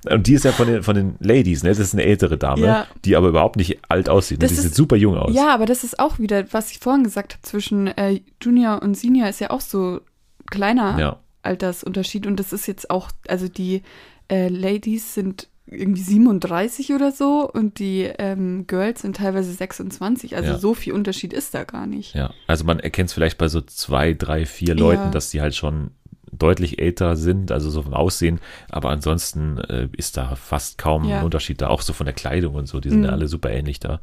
Und die ist ja von den, von den Ladies, ne? Das ist eine ältere Dame, ja. die aber überhaupt nicht alt aussieht. Ne? Die ist, sieht super jung aus. Ja, aber das ist auch wieder, was ich vorhin gesagt habe, zwischen äh, Junior und Senior ist ja auch so kleiner ja. Altersunterschied. Und das ist jetzt auch, also die äh, Ladies sind irgendwie 37 oder so und die ähm, Girls sind teilweise 26. Also ja. so viel Unterschied ist da gar nicht. Ja, also man erkennt es vielleicht bei so zwei, drei, vier Leuten, ja. dass die halt schon deutlich älter sind, also so vom Aussehen, aber ansonsten äh, ist da fast kaum ja. ein Unterschied da, auch so von der Kleidung und so, die sind mhm. ja alle super ähnlich da.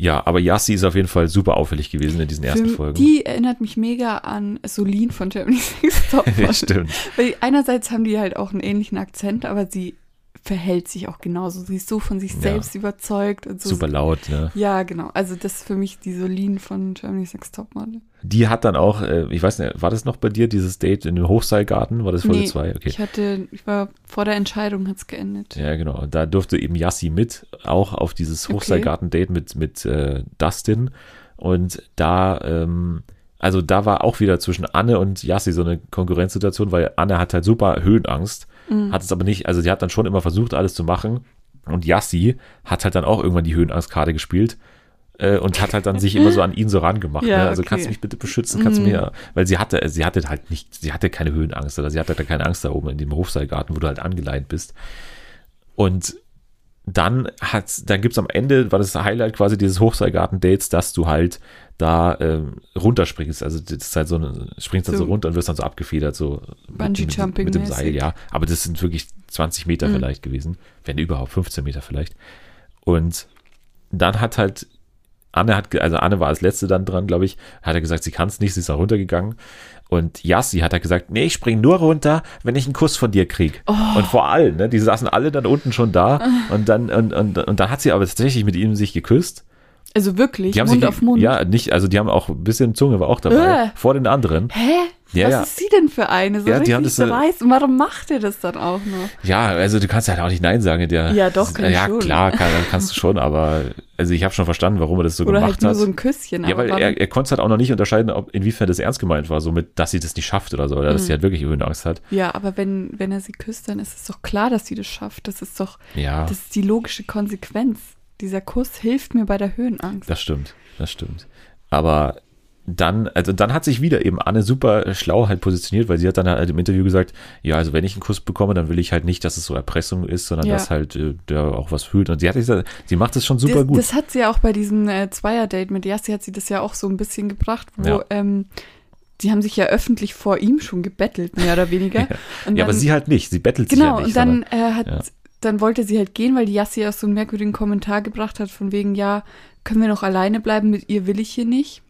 Ja, aber Yassi ist auf jeden Fall super auffällig gewesen in diesen ersten Für, Folgen. Die erinnert mich mega an Solin von Germany's Next Top ja, stimmt. Weil einerseits haben die halt auch einen ähnlichen Akzent, aber sie verhält sich auch genauso. Sie ist so von sich selbst ja. überzeugt. Und so. Super laut, ne? Ja, genau. Also das ist für mich die Solin von Germany's Next Topmodel. Die hat dann auch, äh, ich weiß nicht, war das noch bei dir, dieses Date in dem Hochseilgarten? War das Folge 2? Nee, okay. ich hatte, ich war vor der Entscheidung hat es geendet. Ja, genau. Da durfte eben Yassi mit, auch auf dieses Hochseilgarten-Date mit, mit äh, Dustin. Und da, ähm, also da war auch wieder zwischen Anne und Yassi so eine Konkurrenzsituation, weil Anne hat halt super Höhenangst Mhm. Hat es aber nicht, also sie hat dann schon immer versucht, alles zu machen. Und Yassi hat halt dann auch irgendwann die Höhenangskarte gespielt äh, und hat halt dann sich immer so an ihn so rangemacht. Ja, ne? Also okay. kannst du mich bitte beschützen, kannst du mhm. mir, weil sie hatte, sie hatte halt nicht, sie hatte keine Höhenangst oder sie hatte da keine Angst da oben in dem Hofseilgarten, wo du halt angeleint bist. Und dann hat's, dann gibt's am Ende, war das Highlight quasi dieses Hochseilgarten-Dates, dass du halt da ähm, runterspringst. Also das ist halt so eine, springst dann so, so runter und wirst dann so abgefedert, so Bungee Jumping mit, mit dem Seil, ja. Aber das sind wirklich 20 Meter mhm. vielleicht gewesen, wenn überhaupt 15 Meter vielleicht. Und dann hat halt Anne hat, also Anne war als letzte dann dran, glaube ich, hat er gesagt, sie kann es nicht, sie ist da runtergegangen. Und Yassi hat er gesagt, nee, ich spring nur runter, wenn ich einen Kuss von dir krieg. Oh. Und vor allem, ne, die saßen alle dann unten schon da ah. und dann, und, und, und dann hat sie aber tatsächlich mit ihm sich geküsst. Also wirklich, die haben Mund sich, auf Mund. Ja, nicht, also die haben auch ein bisschen Zunge war auch dabei, äh. vor den anderen. Hä? Ja, Was ja. ist sie denn für eine? So ja, die haben das, weiß. Und warum macht ihr das dann auch noch? Ja, also du kannst halt auch nicht Nein sagen. Der, ja, doch, kann Ja, schon. klar, kann, kannst du schon, aber also ich habe schon verstanden, warum er das so Oder gemacht halt nur hat. so ein Küsschen. Ja, weil er, er konnte es halt auch noch nicht unterscheiden, ob, inwiefern das ernst gemeint war, so mit, dass sie das nicht schafft oder so, oder mhm. dass sie halt wirklich Höhenangst hat. Ja, aber wenn, wenn er sie küsst, dann ist es doch klar, dass sie das schafft. Das ist doch, ja. das ist die logische Konsequenz. Dieser Kuss hilft mir bei der Höhenangst. Das stimmt, das stimmt. Aber dann, also dann hat sich wieder eben Anne super schlau halt positioniert, weil sie hat dann halt im Interview gesagt, ja, also wenn ich einen Kuss bekomme, dann will ich halt nicht, dass es so Erpressung ist, sondern ja. dass halt äh, der auch was fühlt. Und sie hat gesagt, sie macht das schon super das, gut. Das hat sie ja auch bei diesem äh, Zweier-Date mit Yassi hat sie das ja auch so ein bisschen gebracht, wo ja. ähm, die haben sich ja öffentlich vor ihm schon gebettelt, mehr oder weniger. ja, dann, aber sie halt nicht, sie bettelt genau, sich ja nicht. Genau, und dann äh, hat, dann wollte sie halt gehen, weil die Yassi auch so einen merkwürdigen Kommentar gebracht hat, von wegen, ja, können wir noch alleine bleiben, mit ihr will ich hier nicht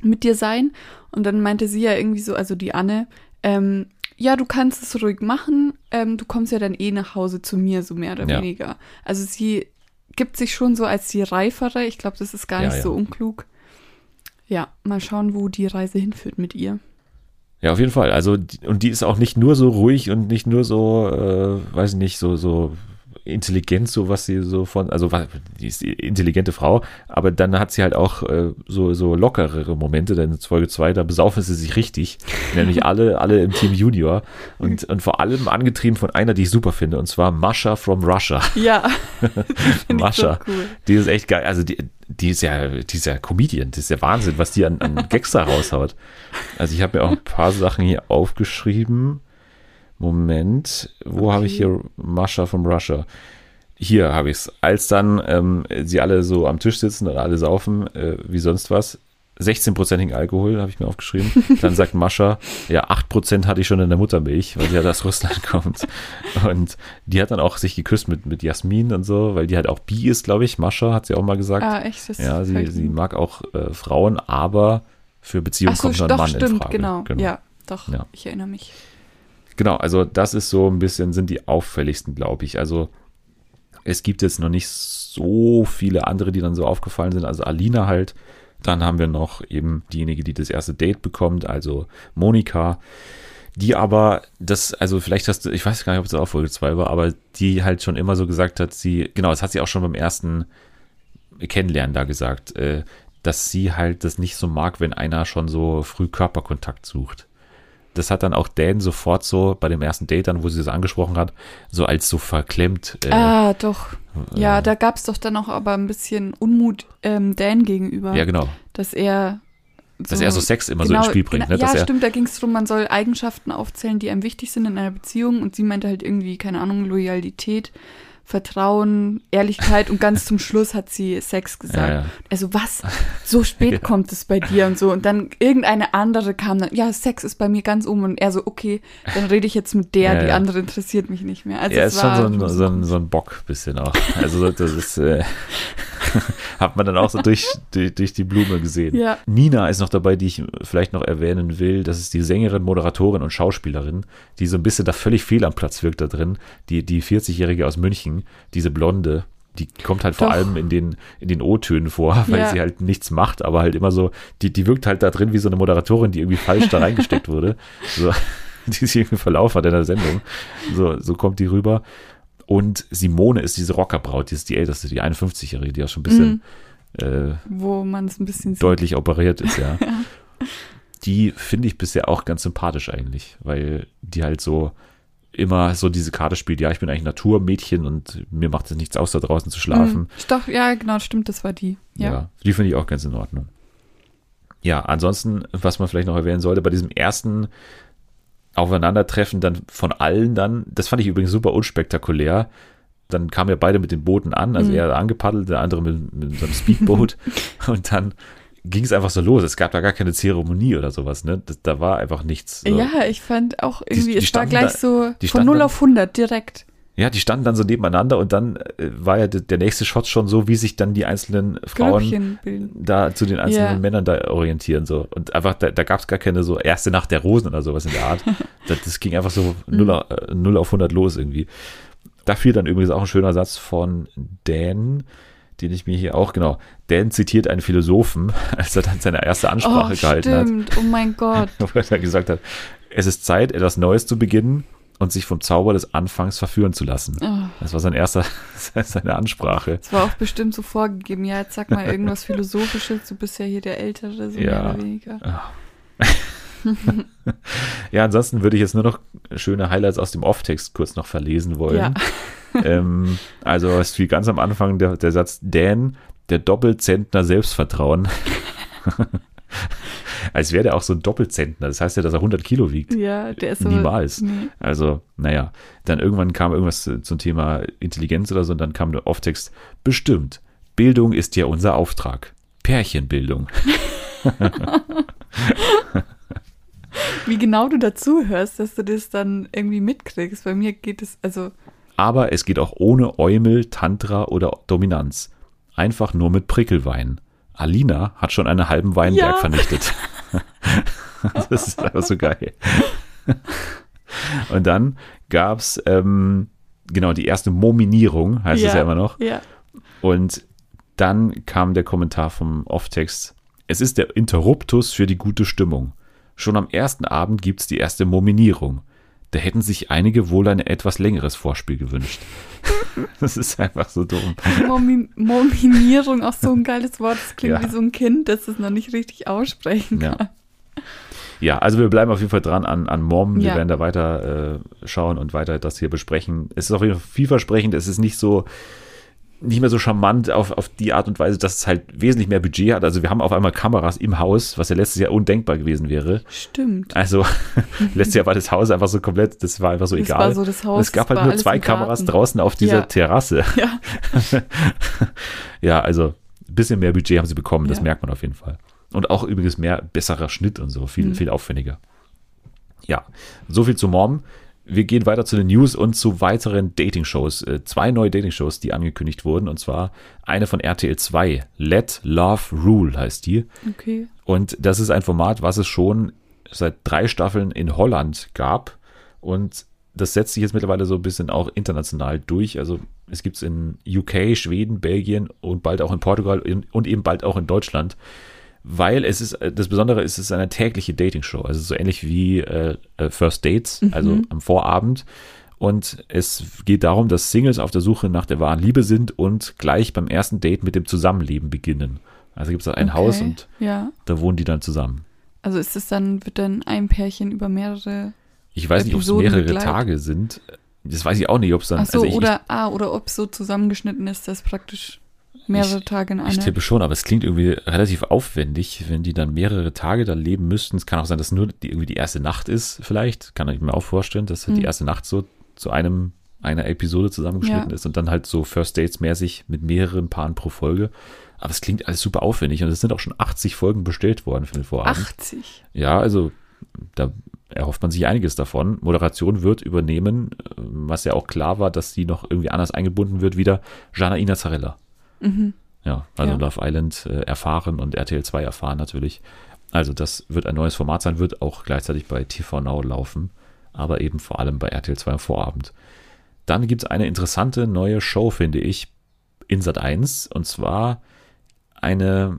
mit dir sein. Und dann meinte sie ja irgendwie so, also die Anne, ähm, ja, du kannst es ruhig machen, ähm, du kommst ja dann eh nach Hause zu mir, so mehr oder ja. weniger. Also sie gibt sich schon so als die Reifere. Ich glaube, das ist gar ja, nicht ja. so unklug. Ja, mal schauen, wo die Reise hinführt mit ihr. Ja, auf jeden Fall. Also, und die ist auch nicht nur so ruhig und nicht nur so, äh, weiß ich nicht, so, so intelligent, so was sie so von, also die ist die intelligente Frau, aber dann hat sie halt auch äh, so, so lockerere Momente, denn in Folge 2, da besaufen sie sich richtig, nämlich alle, alle im Team Junior und, und vor allem angetrieben von einer, die ich super finde, und zwar Mascha from Russia. Ja. Mascha. So cool. Die ist echt geil, also die, die ist ja, die ist ja Comedian, das ist ja Wahnsinn, was die an, an Gags da raushaut. Also ich habe mir auch ein paar Sachen hier aufgeschrieben. Moment, wo okay. habe ich hier Mascha from Russia? Hier habe ich es. Als dann ähm, sie alle so am Tisch sitzen und alle saufen, äh, wie sonst was, 16-prozentigen Alkohol, habe ich mir aufgeschrieben. Dann sagt Mascha, ja, 8% hatte ich schon in der Muttermilch, weil sie halt aus Russland kommt. Und die hat dann auch sich geküsst mit, mit Jasmin und so, weil die halt auch bi ist, glaube ich. Mascha hat sie auch mal gesagt. Ah, echt? Das ja, sie, sie mag auch äh, Frauen, aber für Beziehungen so, kommt nur ein Mann stimmt, in Frage. Genau. genau. Ja, doch, ja. ich erinnere mich. Genau, also das ist so ein bisschen, sind die auffälligsten, glaube ich. Also es gibt jetzt noch nicht so viele andere, die dann so aufgefallen sind. Also Alina halt. Dann haben wir noch eben diejenige, die das erste Date bekommt, also Monika. Die aber, das, also vielleicht hast du, ich weiß gar nicht, ob es auch Folge 2 war, aber die halt schon immer so gesagt hat, sie, genau, das hat sie auch schon beim ersten Kennenlernen da gesagt, äh, dass sie halt das nicht so mag, wenn einer schon so früh Körperkontakt sucht das hat dann auch Dan sofort so bei dem ersten Date dann, wo sie das angesprochen hat, so als so verklemmt. Äh, ah, doch. Äh, ja, da gab es doch dann auch aber ein bisschen Unmut ähm, Dan gegenüber. Ja, genau. Dass er so, dass er so Sex immer genau, so ins Spiel bringt. Ne? ja, stimmt, da ging es darum, man soll Eigenschaften aufzählen, die einem wichtig sind in einer Beziehung und sie meinte halt irgendwie, keine Ahnung, Loyalität Vertrauen, Ehrlichkeit und ganz zum Schluss hat sie Sex gesagt. Ja, ja. Also was? So spät ja. kommt es bei dir und so. Und dann irgendeine andere kam dann, ja, Sex ist bei mir ganz um und er so, okay, dann rede ich jetzt mit der, die andere interessiert mich nicht mehr. Also ja, ist schon so ein, so, ein, so ein Bock bisschen auch. Also das ist, äh, hat man dann auch so durch, durch, durch, die Blume gesehen. Ja. Nina ist noch dabei, die ich vielleicht noch erwähnen will. Das ist die Sängerin, Moderatorin und Schauspielerin, die so ein bisschen da völlig fehl am Platz wirkt da drin. Die, die 40-Jährige aus München diese Blonde, die kommt halt vor Doch. allem in den, in den O-Tönen vor, weil ja. sie halt nichts macht, aber halt immer so, die, die wirkt halt da drin wie so eine Moderatorin, die irgendwie falsch da reingesteckt wurde. So, die sich irgendwie verlaufen hat in der Sendung. So, so kommt die rüber. Und Simone ist diese Rockerbraut, die ist die älteste, die 51-Jährige, die auch schon ein bisschen mhm. äh, wo man es ein bisschen deutlich sieht. operiert ist, ja. ja. Die finde ich bisher auch ganz sympathisch eigentlich, weil die halt so, immer so diese Karte spielt, ja, ich bin eigentlich Naturmädchen und mir macht es nichts aus, da draußen zu schlafen. Mhm. Doch, ja, genau, stimmt, das war die. Ja, ja die finde ich auch ganz in Ordnung. Ja, ansonsten, was man vielleicht noch erwähnen sollte, bei diesem ersten Aufeinandertreffen dann von allen dann, das fand ich übrigens super unspektakulär, dann kamen ja beide mit den Booten an, also mhm. er angepaddelt, der andere mit, mit so einem Speedboot. und dann ging es einfach so los. Es gab da gar keine Zeremonie oder sowas, ne? Das, da war einfach nichts. So. Ja, ich fand auch irgendwie, die, die es war gleich da, so von 0 auf 100 direkt. Ja, die standen dann so nebeneinander und dann äh, war ja der nächste Shot schon so, wie sich dann die einzelnen Frauen da zu den einzelnen ja. Männern da orientieren. So. Und einfach, da, da gab es gar keine so erste Nacht der Rosen oder sowas in der Art. das, das ging einfach so 0 auf, 0 auf 100 los irgendwie. Da fiel dann übrigens auch ein schöner Satz von Dan, den ich mir hier auch, genau, Dan zitiert einen Philosophen, als er dann seine erste Ansprache oh, gehalten stimmt. hat. Oh mein Gott. Wo er gesagt hat, es ist Zeit, etwas Neues zu beginnen und sich vom Zauber des Anfangs verführen zu lassen. Oh. Das war sein erster, seine Ansprache. Das war auch bestimmt so vorgegeben. Ja, jetzt sag mal irgendwas Philosophisches. Du bist ja hier der Ältere, so ja. mehr oder weniger. Oh. ja, ansonsten würde ich jetzt nur noch schöne Highlights aus dem Off-Text kurz noch verlesen wollen. Ja. Ähm, also es fiel ganz am Anfang der, der Satz Dan, der Doppelzentner Selbstvertrauen. Als wäre der auch so ein Doppelzentner. Das heißt ja, dass er 100 Kilo wiegt. Ja, der ist so. Niemals. Nee. Also, naja. Dann irgendwann kam irgendwas zum Thema Intelligenz oder so und dann kam der Off-Text. Bestimmt. Bildung ist ja unser Auftrag. Pärchenbildung. Wie genau du dazu hörst, dass du das dann irgendwie mitkriegst. Bei mir geht es, also. Aber es geht auch ohne Eumel, Tantra oder Dominanz. Einfach nur mit Prickelwein. Alina hat schon einen halben Weinberg ja. vernichtet. das ist einfach so geil. Und dann gab es ähm, genau die erste Mominierung, heißt ja, es ja immer noch. Ja. Und dann kam der Kommentar vom Off-Text. Es ist der Interruptus für die gute Stimmung. Schon am ersten Abend gibt es die erste Mominierung. Da hätten sich einige wohl ein etwas längeres Vorspiel gewünscht. das ist einfach so dumm. Momi Mominierung, auch so ein geiles Wort. Das klingt ja. wie so ein Kind, das es noch nicht richtig aussprechen kann. Ja. Ja, also wir bleiben auf jeden Fall dran an, an Mom. Wir ja. werden da weiter äh, schauen und weiter das hier besprechen. Es ist auf jeden Fall vielversprechend. Es ist nicht so, nicht mehr so charmant auf, auf die Art und Weise, dass es halt wesentlich mehr Budget hat. Also wir haben auf einmal Kameras im Haus, was ja letztes Jahr undenkbar gewesen wäre. Stimmt. Also letztes Jahr war das Haus einfach so komplett, das war einfach so das egal. War so das Haus, es gab halt nur zwei Kameras draußen auf dieser ja. Terrasse. Ja. ja, also ein bisschen mehr Budget haben sie bekommen, das ja. merkt man auf jeden Fall. Und auch übrigens mehr besserer Schnitt und so, viel, mhm. viel aufwendiger. Ja, so viel zu Mom. Wir gehen weiter zu den News und zu weiteren Dating-Shows. Äh, zwei neue Dating-Shows, die angekündigt wurden. Und zwar eine von RTL 2. Let Love Rule heißt die. Okay. Und das ist ein Format, was es schon seit drei Staffeln in Holland gab. Und das setzt sich jetzt mittlerweile so ein bisschen auch international durch. Also es gibt es in UK, Schweden, Belgien und bald auch in Portugal und eben bald auch in Deutschland weil es ist, das Besondere ist, es ist eine tägliche Dating-Show, also so ähnlich wie äh, äh, First Dates, mhm. also am Vorabend. Und es geht darum, dass Singles auf der Suche nach der wahren Liebe sind und gleich beim ersten Date mit dem Zusammenleben beginnen. Also gibt es ein okay. Haus und ja. da wohnen die dann zusammen. Also ist es dann, wird dann ein Pärchen über mehrere Ich weiß nicht, ob es mehrere begleitet. Tage sind. Das weiß ich auch nicht, ob es dann. Ach so, also ich, oder, ah, oder ob es so zusammengeschnitten ist, dass praktisch Mehrere ich, Tage in einer. Ich tippe schon, aber es klingt irgendwie relativ aufwendig, wenn die dann mehrere Tage da leben müssten. Es kann auch sein, dass nur die, irgendwie die erste Nacht ist, vielleicht. Kann ich mir auch vorstellen, dass halt hm. die erste Nacht so zu einem einer Episode zusammengeschnitten ja. ist und dann halt so First Dates mäßig mit mehreren Paaren pro Folge. Aber es klingt alles super aufwendig und es sind auch schon 80 Folgen bestellt worden für den Vorabend. 80? Ja, also da erhofft man sich einiges davon. Moderation wird übernehmen, was ja auch klar war, dass sie noch irgendwie anders eingebunden wird, wieder Jana Inazzarella. Mhm. Ja, also ja. Love Island äh, erfahren und RTL 2 erfahren natürlich. Also das wird ein neues Format sein, wird auch gleichzeitig bei TV Now laufen, aber eben vor allem bei RTL 2 am Vorabend. Dann gibt es eine interessante neue Show, finde ich, in Sat 1 und zwar eine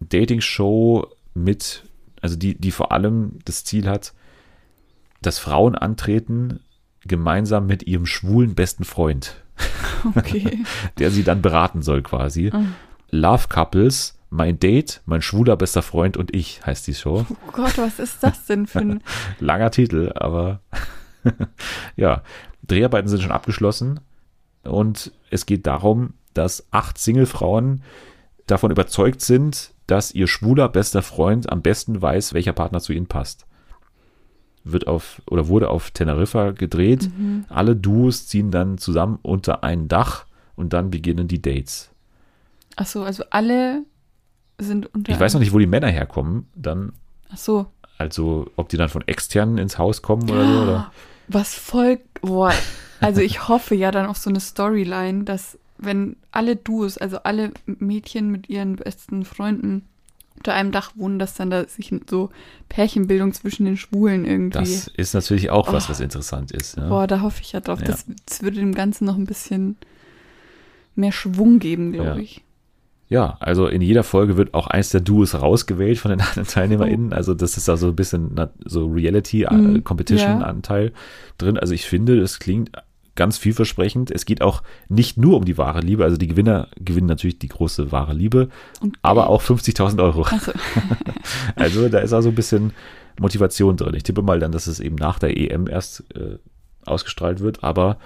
Dating-Show mit, also die, die vor allem das Ziel hat, dass Frauen antreten, gemeinsam mit ihrem schwulen besten Freund. Okay. der sie dann beraten soll quasi. Mhm. Love Couples, mein Date, mein schwuler bester Freund und ich heißt die Show. Oh Gott, was ist das denn für ein... Langer Titel, aber ja. Dreharbeiten sind schon abgeschlossen und es geht darum, dass acht Singlefrauen davon überzeugt sind, dass ihr schwuler bester Freund am besten weiß, welcher Partner zu ihnen passt. Wird auf oder wurde auf Teneriffa gedreht. Mhm. Alle Duos ziehen dann zusammen unter ein Dach und dann beginnen die Dates. Ach so, also alle sind unter. Ich weiß noch nicht, wo die Männer herkommen, dann, Ach so. also ob die dann von externen ins Haus kommen oder so. Oder? Was voll. Boah. Also ich hoffe ja dann auf so eine Storyline, dass wenn alle Duos, also alle Mädchen mit ihren besten Freunden unter einem Dach wohnen, dass dann da sich so Pärchenbildung zwischen den Schwulen irgendwie. Das ist natürlich auch was, Oh. was interessant ist. Ne? Boah, da hoffe ich ja drauf. Ja. Das, das würde dem Ganzen noch ein bisschen mehr Schwung geben, glaube Ja. ich. Ja, also in jeder Folge wird auch eins der Duos rausgewählt von den anderen Oh. TeilnehmerInnen. Also das ist da so ein bisschen so Mhm, Reality-Competition-Anteil drin. Also ich finde, das klingt ganz vielversprechend. Es geht auch nicht nur um die wahre Liebe. Also die Gewinner gewinnen natürlich die große wahre Liebe, Und aber auch 50.000 Euro. Also, Also da ist auch so ein bisschen Motivation drin. Ich tippe mal dann, dass es eben nach der EM erst äh, ausgestrahlt wird, aber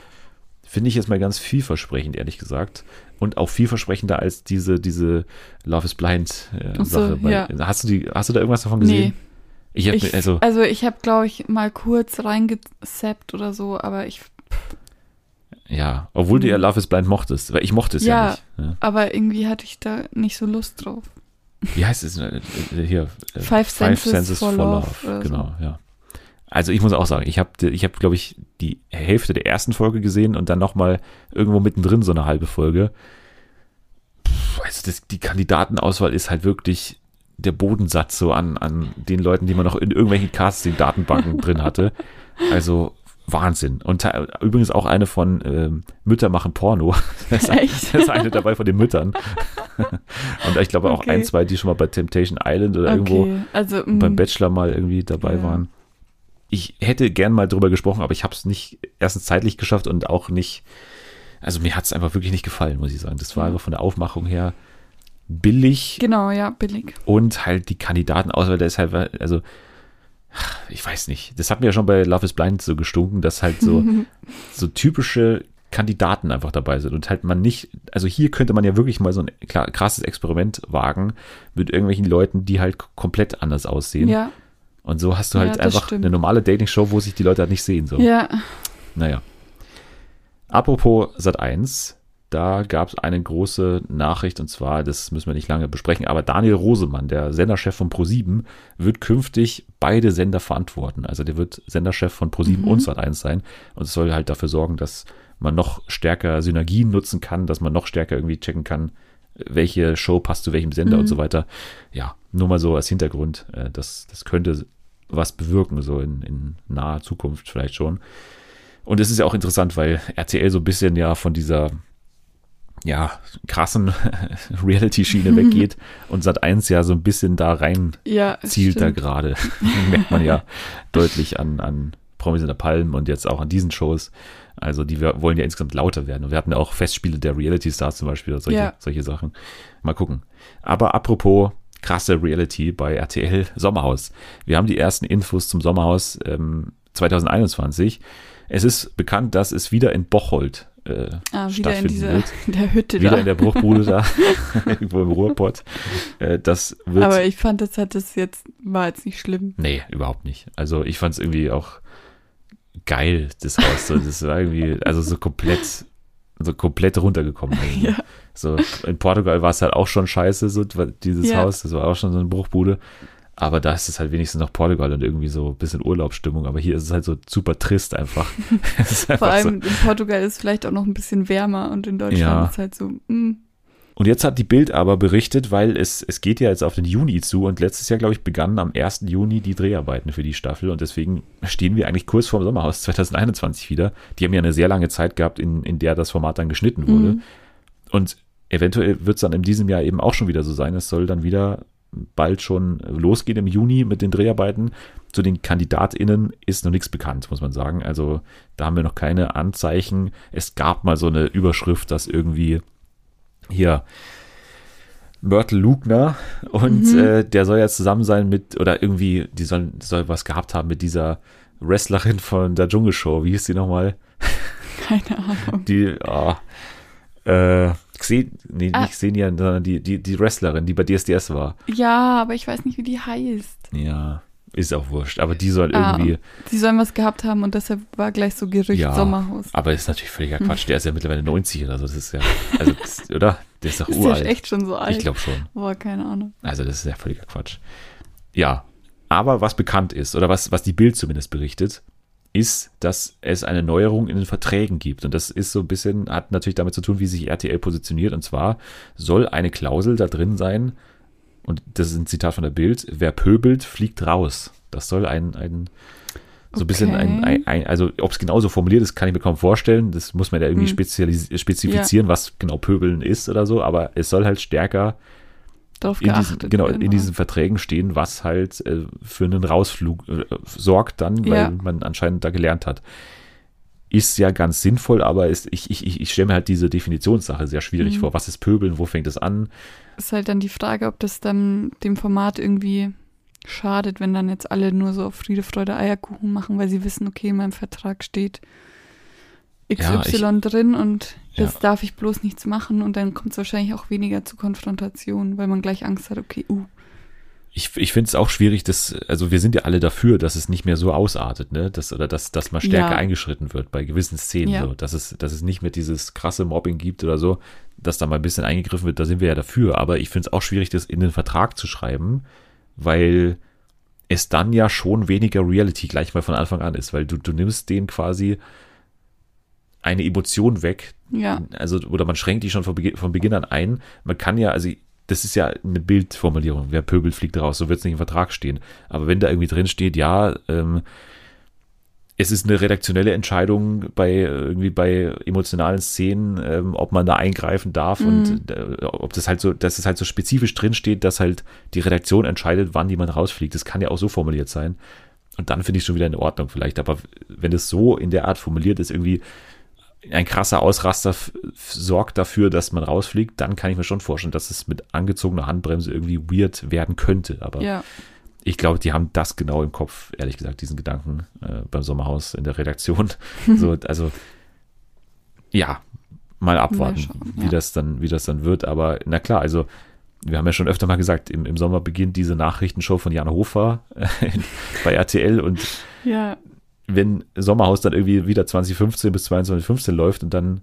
finde ich jetzt mal ganz vielversprechend, ehrlich gesagt. Und auch vielversprechender als diese, diese Love is Blind äh, Ach so, Sache. Bei- ja. hast, du die, hast du da irgendwas davon gesehen? nee. Ich hab, Ich, also, also ich habe, glaube ich, mal kurz reingezappt oder so, aber ich, ja, obwohl du ja Love is Blind mochtest, weil ich mochte es ja, Ja. nicht. Ja. aber irgendwie hatte ich da nicht so Lust drauf. Wie heißt es äh, äh, hier? Äh, Five Senses for Love oder so. Genau, ja. Also ich muss auch sagen, ich habe, ich habe, glaube ich, die Hälfte der ersten Folge gesehen und dann nochmal irgendwo mittendrin so eine halbe Folge. Puh, also das, die Kandidatenauswahl ist halt wirklich der Bodensatz so an, an den Leuten, die man noch in irgendwelchen Casting-Datenbanken drin hatte. Also Wahnsinn. Und übrigens auch eine von ähm, Mütter machen Porno. Da ist, Echt? da ist eine dabei von den Müttern. Und ich glaube auch Okay. ein, zwei, die schon mal bei Temptation Island oder irgendwo Okay, also und beim mm, Bachelor mal irgendwie dabei Ja. waren. Ich hätte gern mal drüber gesprochen, aber ich habe es nicht erstens zeitlich geschafft und auch nicht, also mir hat es einfach wirklich nicht gefallen, muss ich sagen. Das war einfach von der Aufmachung her billig genau, ja, billig. und halt die Kandidatenauswahl, da ist halt, also ich weiß nicht, das hat mir ja schon bei Love is Blind so gestunken, dass halt so, so typische Kandidaten einfach dabei sind und halt man nicht, also hier könnte man ja wirklich mal so ein krasses Experiment wagen mit irgendwelchen Leuten, die halt komplett anders aussehen. Ja, Und so hast du Ja, halt das einfach stimmt. eine normale Dating-Show, wo sich die Leute halt nicht sehen. So. ja. Naja. Apropos Sat 1, da gab es eine große Nachricht und zwar, das müssen wir nicht lange besprechen, aber Daniel Rosemann, der Senderchef von Pro7, wird künftig beide Sender verantworten. Also der wird Senderchef von Pro7 Mhm. und Sat 1 sein und es soll halt dafür sorgen, dass man noch stärker Synergien nutzen kann, dass man noch stärker irgendwie checken kann, welche Show passt zu welchem Sender Mhm. und so weiter. Ja, nur mal so als Hintergrund. äh, Das, das könnte was bewirken, so in, in naher Zukunft vielleicht schon. Und es ist ja auch interessant, weil RTL so ein bisschen ja von dieser ja, krassen Reality-Schiene weggeht und Sat1 ja so ein bisschen da rein Ja, zielt da stimmt. gerade. Merkt man ja deutlich an, an Promis in der Palm und jetzt auch an diesen Shows. Also die wollen ja insgesamt lauter werden. Und wir hatten ja auch Festspiele der Reality Stars zum Beispiel, solche, Ja. solche Sachen. Mal gucken. Aber apropos krasse Reality bei RTL Sommerhaus. Wir haben die ersten Infos zum Sommerhaus ähm, 2021. Es ist bekannt, dass es wieder in Bocholt äh, Ah, wieder in dieser wird. in der Hütte Wieder da. in der Bruchbude da, irgendwo im Ruhrpott. Äh, das wird Aber ich fand, das hat das jetzt, war jetzt nicht schlimm. Nee, überhaupt nicht. Also ich fand es irgendwie auch geil, das Haus. So, das war irgendwie, also so komplett, so komplett runtergekommen. Ja. So, in Portugal war es halt auch schon scheiße, so dieses Ja. Haus, das war auch schon so eine Bruchbude. Aber da ist es halt wenigstens noch Portugal und irgendwie so ein bisschen Urlaubsstimmung. Aber hier ist es halt so super trist einfach. es ist Vor einfach so, allem in Portugal ist es vielleicht auch noch ein bisschen wärmer und in Deutschland Ja. ist halt so, mm, Und jetzt hat die Bild aber berichtet, weil es, es geht ja jetzt auf den Juni zu und letztes Jahr, glaube ich, begannen am 1. Juni die Dreharbeiten für die Staffel und deswegen stehen wir eigentlich kurz vor dem Sommerhaus 2021 wieder. Die haben ja eine sehr lange Zeit gehabt, in, in der das Format dann geschnitten wurde. Mhm. Und eventuell wird es dann in diesem Jahr eben auch schon wieder so sein. Es soll dann wieder bald schon losgehen im Juni mit den Dreharbeiten. Zu den KandidatInnen ist noch nichts bekannt, muss man sagen. Also da haben wir noch keine Anzeichen. Es gab mal so eine Überschrift, dass irgendwie hier Mörtel Lugner und Mhm. äh, der soll ja zusammen sein mit, oder irgendwie, die soll, soll was gehabt haben mit dieser Wrestlerin von der Dschungelshow. Wie hieß die nochmal? keine Ahnung. Die, ah, äh, Xen, nee, Ah. nicht Xenia, sondern die, die, die Wrestlerin, die bei DSDS war. Ja, aber ich weiß nicht, wie die heißt. Ja, ist auch wurscht. Aber die soll ah, irgendwie. Die sollen was gehabt haben und deshalb war gleich so Gerücht ja, Sommerhaus. Aber ist natürlich völliger hm. Quatsch. Der ist ja mittlerweile 90 oder so. Das ist ja. Also, das, oder? Der ist doch ist uralt. Der echt schon so alt? Ich glaube schon. Boah, keine Ahnung. Also, das ist ja völliger Quatsch. Ja. Aber was bekannt ist, oder was, was die Bild zumindest berichtet, ist, dass es eine Neuerung in den Verträgen gibt. Und das ist so ein bisschen, hat natürlich damit zu tun, wie sich RTL positioniert. Und zwar soll eine Klausel da drin sein, und das ist ein Zitat von der Bild, wer pöbelt, fliegt raus. Das soll ein, ein so ein okay. bisschen ein, ein, ein also ob es genauso formuliert ist, kann ich mir kaum vorstellen. Das muss man ja irgendwie hm. spezifizieren, ja. was genau Pöbeln ist oder so, aber es soll halt stärker Darauf in diesen, genau, in diesen Verträgen stehen, was halt äh, für einen Rausflug äh, sorgt dann, weil ja. man anscheinend da gelernt hat. Ist ja ganz sinnvoll, aber ist, ich, ich, ich stelle mir halt diese Definitionssache sehr schwierig mhm. vor. Was ist Pöbeln? Wo fängt es an? Ist halt dann die Frage, ob das dann dem Format irgendwie schadet, wenn dann jetzt alle nur so auf Friede, Freude, Eierkuchen machen, weil sie wissen, okay, in meinem Vertrag steht XY ja, ich, drin und das ja. darf ich bloß nichts machen und dann kommt es wahrscheinlich auch weniger zu Konfrontation, weil man gleich Angst hat, okay, uh. Ich, ich finde es auch schwierig, dass, also wir sind ja alle dafür, dass es nicht mehr so ausartet, ne? Dass, oder dass, dass mal stärker ja. eingeschritten wird bei gewissen Szenen, so, dass es, dass es nicht mehr dieses krasse Mobbing gibt oder so, dass da mal ein bisschen eingegriffen wird, da sind wir ja dafür. Aber ich finde es auch schwierig, das in den Vertrag zu schreiben, weil es dann ja schon weniger Reality gleich mal von Anfang an ist, weil du, du nimmst den quasi eine Emotion weg. Ja. Also, oder man schränkt die schon von, Beginn, von Beginn an ein. Man kann ja, also das ist ja eine Bildformulierung. Wer pöbelt, fliegt raus. So wird es nicht im Vertrag stehen. Aber wenn da irgendwie drin steht, ja, ähm, es ist eine redaktionelle Entscheidung bei irgendwie bei emotionalen Szenen, ähm, ob man da eingreifen darf mhm. und äh, ob das halt so, dass es halt so spezifisch drin steht, dass halt die Redaktion entscheidet, wann jemand rausfliegt. Das kann ja auch so formuliert sein. Und dann finde ich schon wieder in Ordnung vielleicht. Aber wenn es so in der Art formuliert ist, irgendwie ein krasser Ausraster sorgt dafür, dass man rausfliegt, dann kann ich mir schon vorstellen, dass es mit angezogener Handbremse irgendwie weird werden könnte. Aber ja. ich glaube, die haben das genau im Kopf, ehrlich gesagt, diesen Gedanken äh, beim Sommerhaus in der Redaktion. so, also ja, mal abwarten, schauen, wie das dann, wie das dann wird. Aber na klar, also wir haben ja schon öfter mal gesagt, im, im Sommer beginnt diese Nachrichtenshow von Jan Hofer äh, bei RTL und ja wenn Sommerhaus dann irgendwie wieder 2015 bis 2015 läuft und dann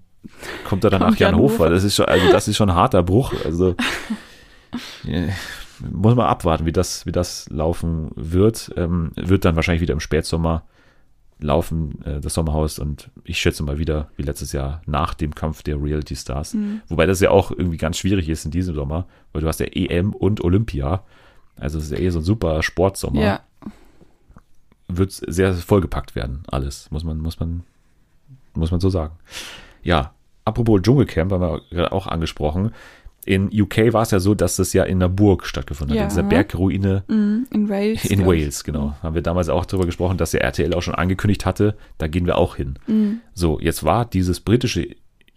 kommt er dann nach Jan Hofer. Das ist schon, also das ist schon ein harter Bruch. Also muss man abwarten, wie das, wie das laufen wird. Ähm, wird dann wahrscheinlich wieder im Spätsommer laufen, äh, das Sommerhaus und ich schätze mal wieder wie letztes Jahr nach dem Kampf der Reality Stars. Mhm. Wobei das ja auch irgendwie ganz schwierig ist in diesem Sommer, weil du hast ja EM und Olympia. Also es ist ja eh so ein super Sportsommer. Ja wird sehr vollgepackt werden, alles, muss man, muss man, muss man so sagen. Ja, apropos Dschungelcamp, haben wir gerade auch angesprochen. In UK war es ja so, dass das ja in einer Burg stattgefunden hat, ja. in dieser Bergruine. Mm, in Wales. In Wales, genau. Mhm. Haben wir damals auch darüber gesprochen, dass der RTL auch schon angekündigt hatte, da gehen wir auch hin. Mm. So, jetzt war dieses britische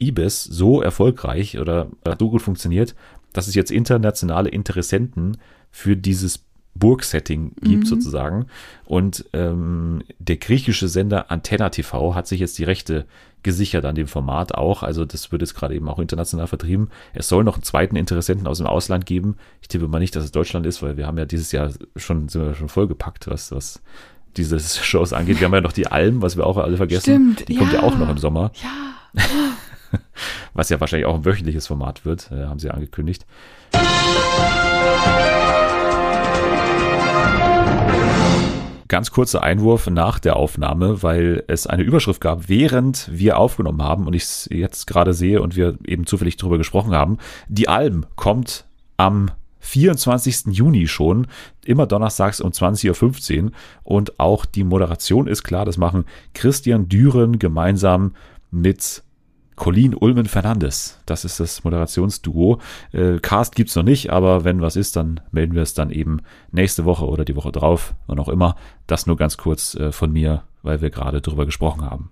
Ibis so erfolgreich oder hat so gut funktioniert, dass es jetzt internationale Interessenten für dieses Burgsetting gibt, mhm. sozusagen. Und ähm, der griechische Sender Antenna TV hat sich jetzt die Rechte gesichert an dem Format auch. Also das wird jetzt gerade eben auch international vertrieben. Es soll noch einen zweiten Interessenten aus dem Ausland geben. Ich tippe mal nicht, dass es Deutschland ist, weil wir haben ja dieses Jahr schon, sind wir schon vollgepackt, was, was diese Shows angeht. Wir haben ja noch die Alm, was wir auch alle vergessen. Stimmt, die kommt ja auch noch im Sommer. Ja. was ja wahrscheinlich auch ein wöchentliches Format wird, äh, haben sie angekündigt. Ganz kurzer Einwurf nach der Aufnahme, weil es eine Überschrift gab, während wir aufgenommen haben und ich es jetzt gerade sehe und wir eben zufällig darüber gesprochen haben. Die Alm kommt am 24. Juni schon, immer donnerstags um 20.15 Uhr. Und auch die Moderation ist klar, das machen Christian Düren gemeinsam mit Colin Ulmen Fernandes. Das ist das Moderationsduo. Äh, Cast gibt's noch nicht, aber wenn was ist, dann melden wir es dann eben nächste Woche oder die Woche drauf, wann auch immer. Das nur ganz kurz äh, von mir, weil wir gerade drüber gesprochen haben.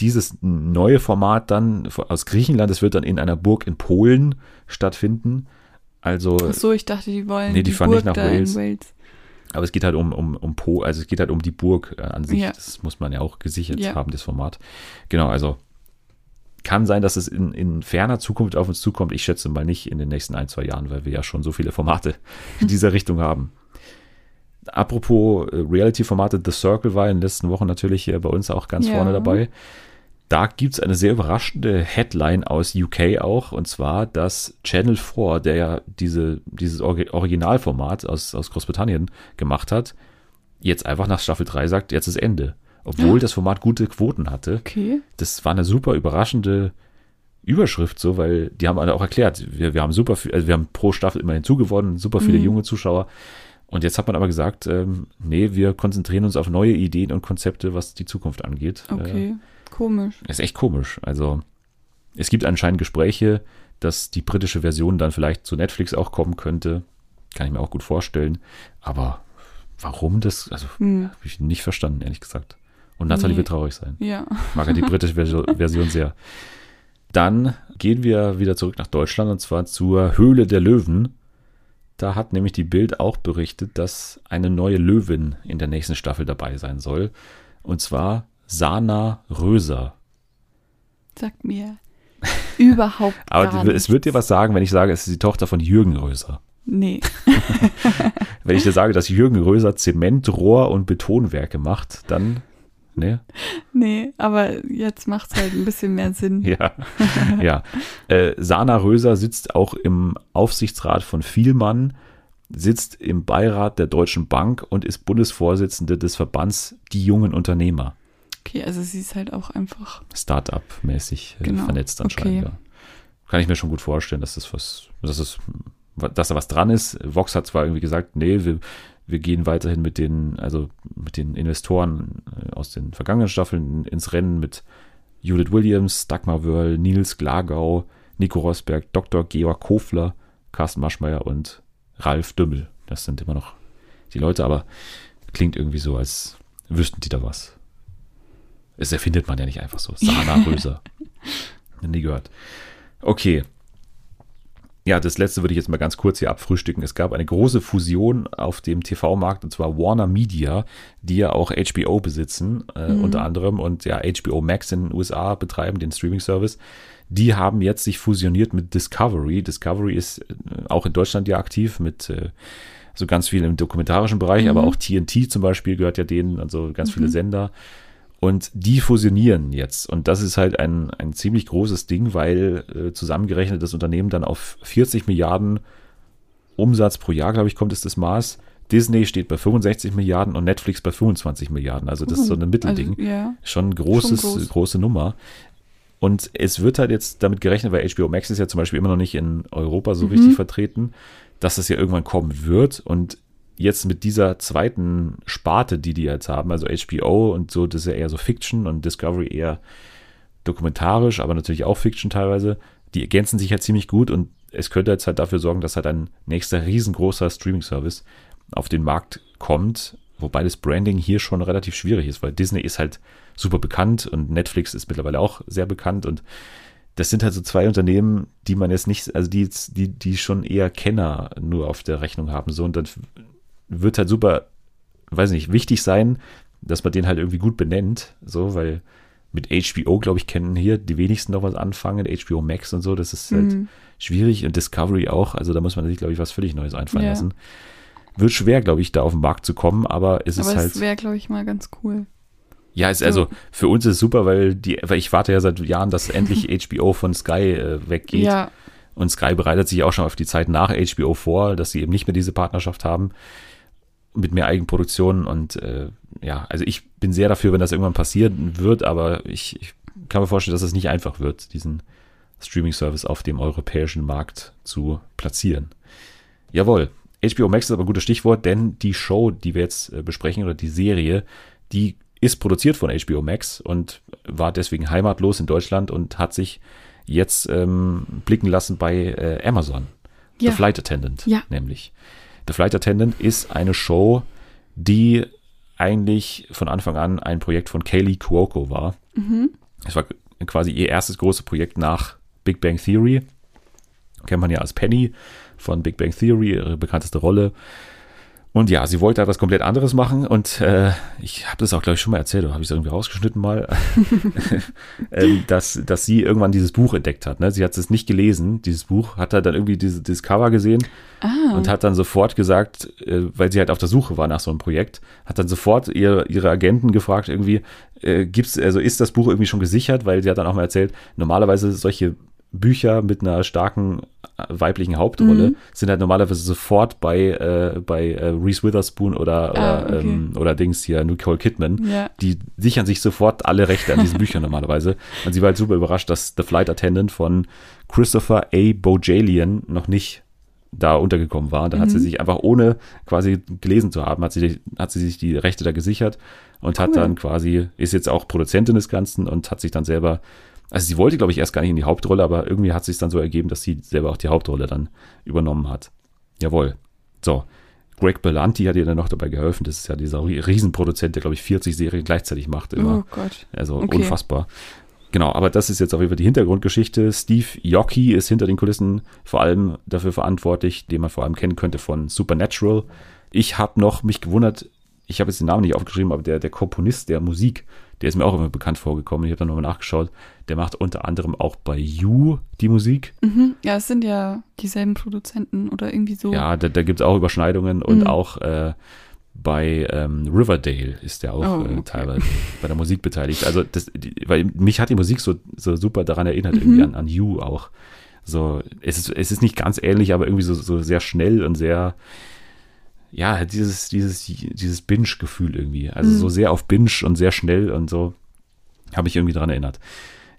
Dieses neue Format dann aus Griechenland, das wird dann in einer Burg in Polen stattfinden. Also. Ach so, ich dachte, die wollen. Nee, die, die fahren Burg nicht nach Wales. Wales. Aber es geht halt um, um, um Po, also es geht halt um die Burg äh, an sich. Ja. Das muss man ja auch gesichert ja. haben, das Format. Genau, also kann sein, dass es in, in ferner Zukunft auf uns zukommt. Ich schätze mal nicht in den nächsten ein, zwei Jahren, weil wir ja schon so viele Formate in dieser Richtung haben. Apropos äh, Reality-Formate, The Circle war in den letzten Wochen natürlich bei uns auch ganz ja. vorne dabei. Da gibt es eine sehr überraschende Headline aus UK auch, und zwar, dass Channel 4, der ja diese, dieses Originalformat aus, aus Großbritannien gemacht hat, jetzt einfach nach Staffel 3 sagt, jetzt ist Ende. Obwohl ja. das Format gute Quoten hatte. Okay. Das war eine super überraschende Überschrift so, weil die haben alle auch erklärt, wir, wir haben super viel, also wir haben pro Staffel immer hinzugewonnen, super viele mhm. junge Zuschauer. Und jetzt hat man aber gesagt, ähm, nee, wir konzentrieren uns auf neue Ideen und Konzepte, was die Zukunft angeht. Okay. Äh, Komisch. Ist echt komisch. Also es gibt anscheinend Gespräche, dass die britische Version dann vielleicht zu Netflix auch kommen könnte. Kann ich mir auch gut vorstellen. Aber warum das? Also hm. habe ich nicht verstanden, ehrlich gesagt. Und Nathalie nee. wird traurig sein. Ja. Ich mag ja die britische Version sehr. Dann gehen wir wieder zurück nach Deutschland und zwar zur Höhle der Löwen. Da hat nämlich die Bild auch berichtet, dass eine neue Löwin in der nächsten Staffel dabei sein soll. Und zwar Sana Röser. Sagt mir überhaupt Aber gar es wird dir was sagen, wenn ich sage, es ist die Tochter von Jürgen Röser. Nee. wenn ich dir sage, dass Jürgen Röser Zement, Rohr und Betonwerke macht, dann Nee? Nee, aber jetzt macht es halt ein bisschen mehr Sinn. ja. ja. Äh, Sana Röser sitzt auch im Aufsichtsrat von Vielmann, sitzt im Beirat der Deutschen Bank und ist Bundesvorsitzende des Verbands Die jungen Unternehmer. Okay, also sie ist halt auch einfach. Start-up-mäßig äh, genau. vernetzt anscheinend. Okay. Ja. Kann ich mir schon gut vorstellen, dass das was, dass das, dass da was dran ist. Vox hat zwar irgendwie gesagt, nee, wir, wir gehen weiterhin mit den, also mit den Investoren äh, aus den vergangenen Staffeln ins Rennen mit Judith Williams, Dagmar Wörl, Nils Glagau, Nico Rosberg, Dr. Georg Kofler, Carsten Maschmeyer und Ralf Dümmel. Das sind immer noch die Leute, aber klingt irgendwie so, als wüssten die da was. Das erfindet man ja nicht einfach so. Sana Röser. Nie gehört. Okay. Ja, das letzte würde ich jetzt mal ganz kurz hier abfrühstücken. Es gab eine große Fusion auf dem TV-Markt und zwar Warner Media, die ja auch HBO besitzen, äh, mhm. unter anderem und ja HBO Max in den USA betreiben, den Streaming-Service. Die haben jetzt sich fusioniert mit Discovery. Discovery ist äh, auch in Deutschland ja aktiv mit äh, so ganz viel im dokumentarischen Bereich, mhm. aber auch TNT zum Beispiel gehört ja denen, also ganz mhm. viele Sender. Und die fusionieren jetzt. Und das ist halt ein, ein ziemlich großes Ding, weil äh, zusammengerechnet das Unternehmen dann auf 40 Milliarden Umsatz pro Jahr, glaube ich, kommt es das Maß. Disney steht bei 65 Milliarden und Netflix bei 25 Milliarden. Also das ist so ein Mittelding. Also, ja. Schon ein großes, Schon groß. große Nummer. Und es wird halt jetzt damit gerechnet, weil HBO Max ist ja zum Beispiel immer noch nicht in Europa so mhm. richtig vertreten, dass es ja irgendwann kommen wird. Und jetzt mit dieser zweiten Sparte, die die jetzt haben, also HBO und so, das ist ja eher so Fiction und Discovery eher dokumentarisch, aber natürlich auch Fiction teilweise, die ergänzen sich halt ziemlich gut und es könnte jetzt halt dafür sorgen, dass halt ein nächster riesengroßer Streaming-Service auf den Markt kommt, wobei das Branding hier schon relativ schwierig ist, weil Disney ist halt super bekannt und Netflix ist mittlerweile auch sehr bekannt und das sind halt so zwei Unternehmen, die man jetzt nicht, also die, die, die schon eher Kenner nur auf der Rechnung haben, so und dann wird halt super, weiß nicht, wichtig sein, dass man den halt irgendwie gut benennt, so, weil mit HBO, glaube ich, kennen hier die wenigsten noch was anfangen, HBO Max und so, das ist halt mhm. schwierig und Discovery auch, also da muss man sich, glaube ich, was völlig Neues einfallen ja. lassen. Wird schwer, glaube ich, da auf den Markt zu kommen, aber es aber ist halt. Das wäre, glaube ich, mal ganz cool. Ja, ist, also für uns ist es super, weil die, weil ich warte ja seit Jahren, dass endlich HBO von Sky äh, weggeht. Ja. Und Sky bereitet sich auch schon auf die Zeit nach HBO vor, dass sie eben nicht mehr diese Partnerschaft haben mit mehr Eigenproduktion und äh, ja, also ich bin sehr dafür, wenn das irgendwann passieren wird, aber ich, ich kann mir vorstellen, dass es nicht einfach wird, diesen Streaming-Service auf dem europäischen Markt zu platzieren. Jawohl, HBO Max ist aber ein gutes Stichwort, denn die Show, die wir jetzt äh, besprechen oder die Serie, die ist produziert von HBO Max und war deswegen heimatlos in Deutschland und hat sich jetzt ähm, blicken lassen bei äh, Amazon. Ja. The Flight Attendant, ja. nämlich. The Flight Attendant ist eine Show, die eigentlich von Anfang an ein Projekt von Kaylee Cuoco war. Mhm. Es war quasi ihr erstes großes Projekt nach Big Bang Theory. Kennt man ja als Penny von Big Bang Theory, ihre bekannteste Rolle. Und ja, sie wollte etwas komplett anderes machen und äh, ich habe das auch, glaube ich, schon mal erzählt, oder habe ich es irgendwie rausgeschnitten mal, ähm, dass, dass sie irgendwann dieses Buch entdeckt hat. Ne? Sie hat es nicht gelesen, dieses Buch, hat dann irgendwie diese, dieses Cover gesehen ah. und hat dann sofort gesagt, äh, weil sie halt auf der Suche war nach so einem Projekt, hat dann sofort ihr, ihre Agenten gefragt, irgendwie, äh, gibt's, also ist das Buch irgendwie schon gesichert, weil sie hat dann auch mal erzählt, normalerweise solche Bücher mit einer starken äh, weiblichen Hauptrolle mhm. sind halt normalerweise sofort bei, äh, bei äh, Reese Witherspoon oder, ah, okay. ähm, oder Dings hier, Nicole Kidman. Ja. Die sichern sich sofort alle Rechte an diesen Büchern normalerweise. Und sie war halt super überrascht, dass The Flight Attendant von Christopher A. Bojalian noch nicht da untergekommen war. Da mhm. hat sie mhm. sich einfach ohne quasi gelesen zu haben, hat sie, hat sie sich die Rechte da gesichert und cool. hat dann quasi, ist jetzt auch Produzentin des Ganzen und hat sich dann selber also sie wollte, glaube ich, erst gar nicht in die Hauptrolle, aber irgendwie hat sich dann so ergeben, dass sie selber auch die Hauptrolle dann übernommen hat. Jawohl. So. Greg Berlanti hat ihr dann noch dabei geholfen. Das ist ja dieser Riesenproduzent, der, glaube ich, 40 Serien gleichzeitig macht. Immer. Oh Gott. Also okay. unfassbar. Genau, aber das ist jetzt auf jeden Fall die Hintergrundgeschichte. Steve Yockey ist hinter den Kulissen vor allem dafür verantwortlich, den man vor allem kennen könnte von Supernatural. Ich habe noch mich gewundert, ich habe jetzt den Namen nicht aufgeschrieben, aber der, der Komponist der Musik der ist mir auch immer bekannt vorgekommen. Ich habe dann nochmal nachgeschaut. Der macht unter anderem auch bei You die Musik. Mhm. Ja, es sind ja dieselben Produzenten oder irgendwie so. Ja, da, da gibt es auch Überschneidungen und mhm. auch äh, bei ähm, Riverdale ist der auch oh, äh, okay. teilweise bei der Musik beteiligt. Also, das, die, weil mich hat die Musik so, so super daran erinnert, mhm. irgendwie an, an You auch. So, es ist, es ist nicht ganz ähnlich, aber irgendwie so, so sehr schnell und sehr, ja, dieses, dieses, dieses Binge-Gefühl irgendwie. Also mhm. so sehr auf Binge und sehr schnell und so habe ich irgendwie daran erinnert.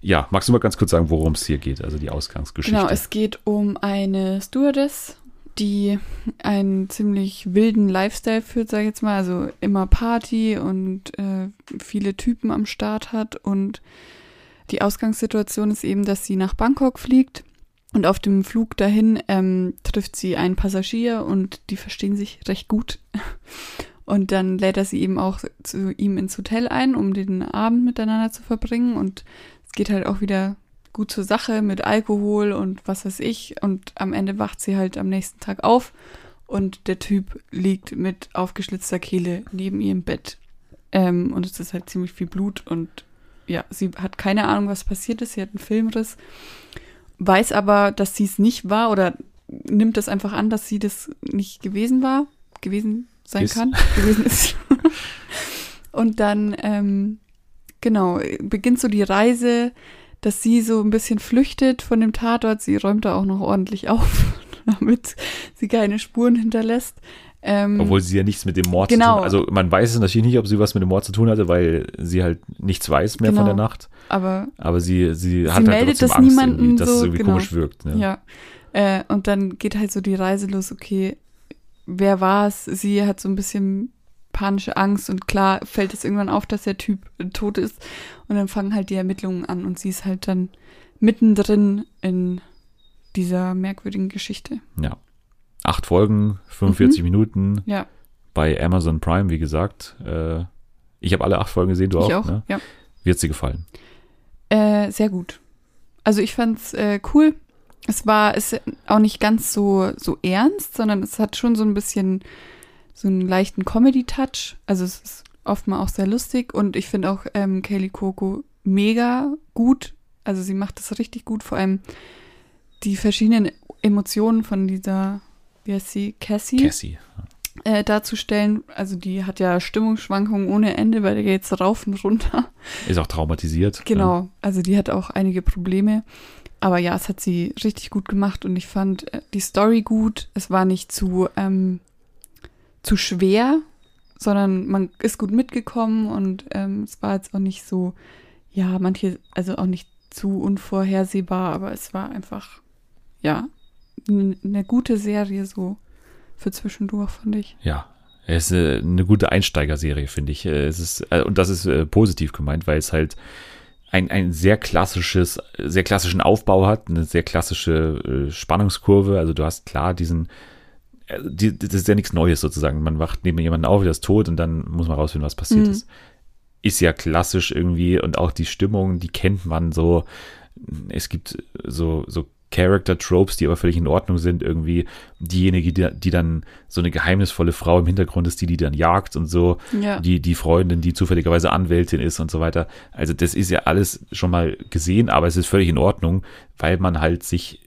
Ja, magst du mal ganz kurz sagen, worum es hier geht, also die Ausgangsgeschichte? Genau, es geht um eine Stewardess, die einen ziemlich wilden Lifestyle führt, sage ich jetzt mal. Also immer Party und äh, viele Typen am Start hat. Und die Ausgangssituation ist eben, dass sie nach Bangkok fliegt und auf dem Flug dahin ähm, trifft sie einen Passagier und die verstehen sich recht gut. Und dann lädt er sie eben auch zu ihm ins Hotel ein, um den Abend miteinander zu verbringen. Und es geht halt auch wieder gut zur Sache mit Alkohol und was weiß ich. Und am Ende wacht sie halt am nächsten Tag auf und der Typ liegt mit aufgeschlitzter Kehle neben ihrem Bett. Ähm, und es ist halt ziemlich viel Blut und ja, sie hat keine Ahnung, was passiert ist. Sie hat einen Filmriss weiß aber, dass sie es nicht war oder nimmt es einfach an, dass sie das nicht gewesen war, gewesen sein ist. kann, gewesen ist. und dann, ähm, genau, beginnt so die Reise, dass sie so ein bisschen flüchtet von dem Tatort. Sie räumt da auch noch ordentlich auf, damit sie keine Spuren hinterlässt. Ähm, Obwohl sie ja nichts mit dem Mord genau. zu tun hat. Also man weiß es natürlich nicht, ob sie was mit dem Mord zu tun hatte, weil sie halt nichts weiß mehr genau. von der Nacht. Aber, aber sie, sie, sie hat halt meldet das Angst niemanden dass so, es irgendwie genau. komisch wirkt. Ne? Ja. Äh, und dann geht halt so die Reise los, okay, wer war es? Sie hat so ein bisschen panische Angst und klar fällt es irgendwann auf, dass der Typ tot ist. Und dann fangen halt die Ermittlungen an und sie ist halt dann mittendrin in dieser merkwürdigen Geschichte. Ja. Acht Folgen, 45 mhm. Minuten. Ja. Bei Amazon Prime, wie gesagt. Äh, ich habe alle acht Folgen gesehen, du ich auch. auch ne? ja. Wie hat sie gefallen? Äh, sehr gut. Also ich fand's äh, cool. Es war ist auch nicht ganz so, so ernst, sondern es hat schon so ein bisschen so einen leichten Comedy-Touch. Also es ist oft mal auch sehr lustig und ich finde auch ähm, Kaylee Coco mega gut. Also sie macht das richtig gut, vor allem die verschiedenen Emotionen von dieser wie heißt sie, Cassie, Cassie. Äh, darzustellen. Also die hat ja Stimmungsschwankungen ohne Ende, weil der geht jetzt rauf und runter. Ist auch traumatisiert. Genau, ja. also die hat auch einige Probleme. Aber ja, es hat sie richtig gut gemacht und ich fand äh, die Story gut. Es war nicht zu, ähm, zu schwer, sondern man ist gut mitgekommen und ähm, es war jetzt auch nicht so, ja, manche, also auch nicht zu unvorhersehbar, aber es war einfach, ja, eine gute Serie so für zwischendurch, fand ich. Ja, es ist äh, eine gute Einsteigerserie, finde ich. Äh, es ist, äh, und das ist positiv gemeint, weil es halt ein, ein sehr klassisches, sehr klassischen Aufbau hat, eine sehr klassische Spannungskurve. Also du hast klar diesen, die, das ist ja nichts Neues sozusagen. Man wacht neben jemanden auf, der ist tot und dann muss man rausfinden, was passiert mhm. ist. Ist ja klassisch irgendwie und auch die Stimmung, die kennt man so. Es gibt so, so Character-Tropes, die aber völlig in Ordnung sind. Irgendwie diejenige, die, die, dann so eine geheimnisvolle Frau im Hintergrund ist, die die dann jagt und so. Ja. Die, die Freundin, die zufälligerweise Anwältin ist und so weiter. Also das ist ja alles schon mal gesehen, aber es ist völlig in Ordnung, weil man halt sich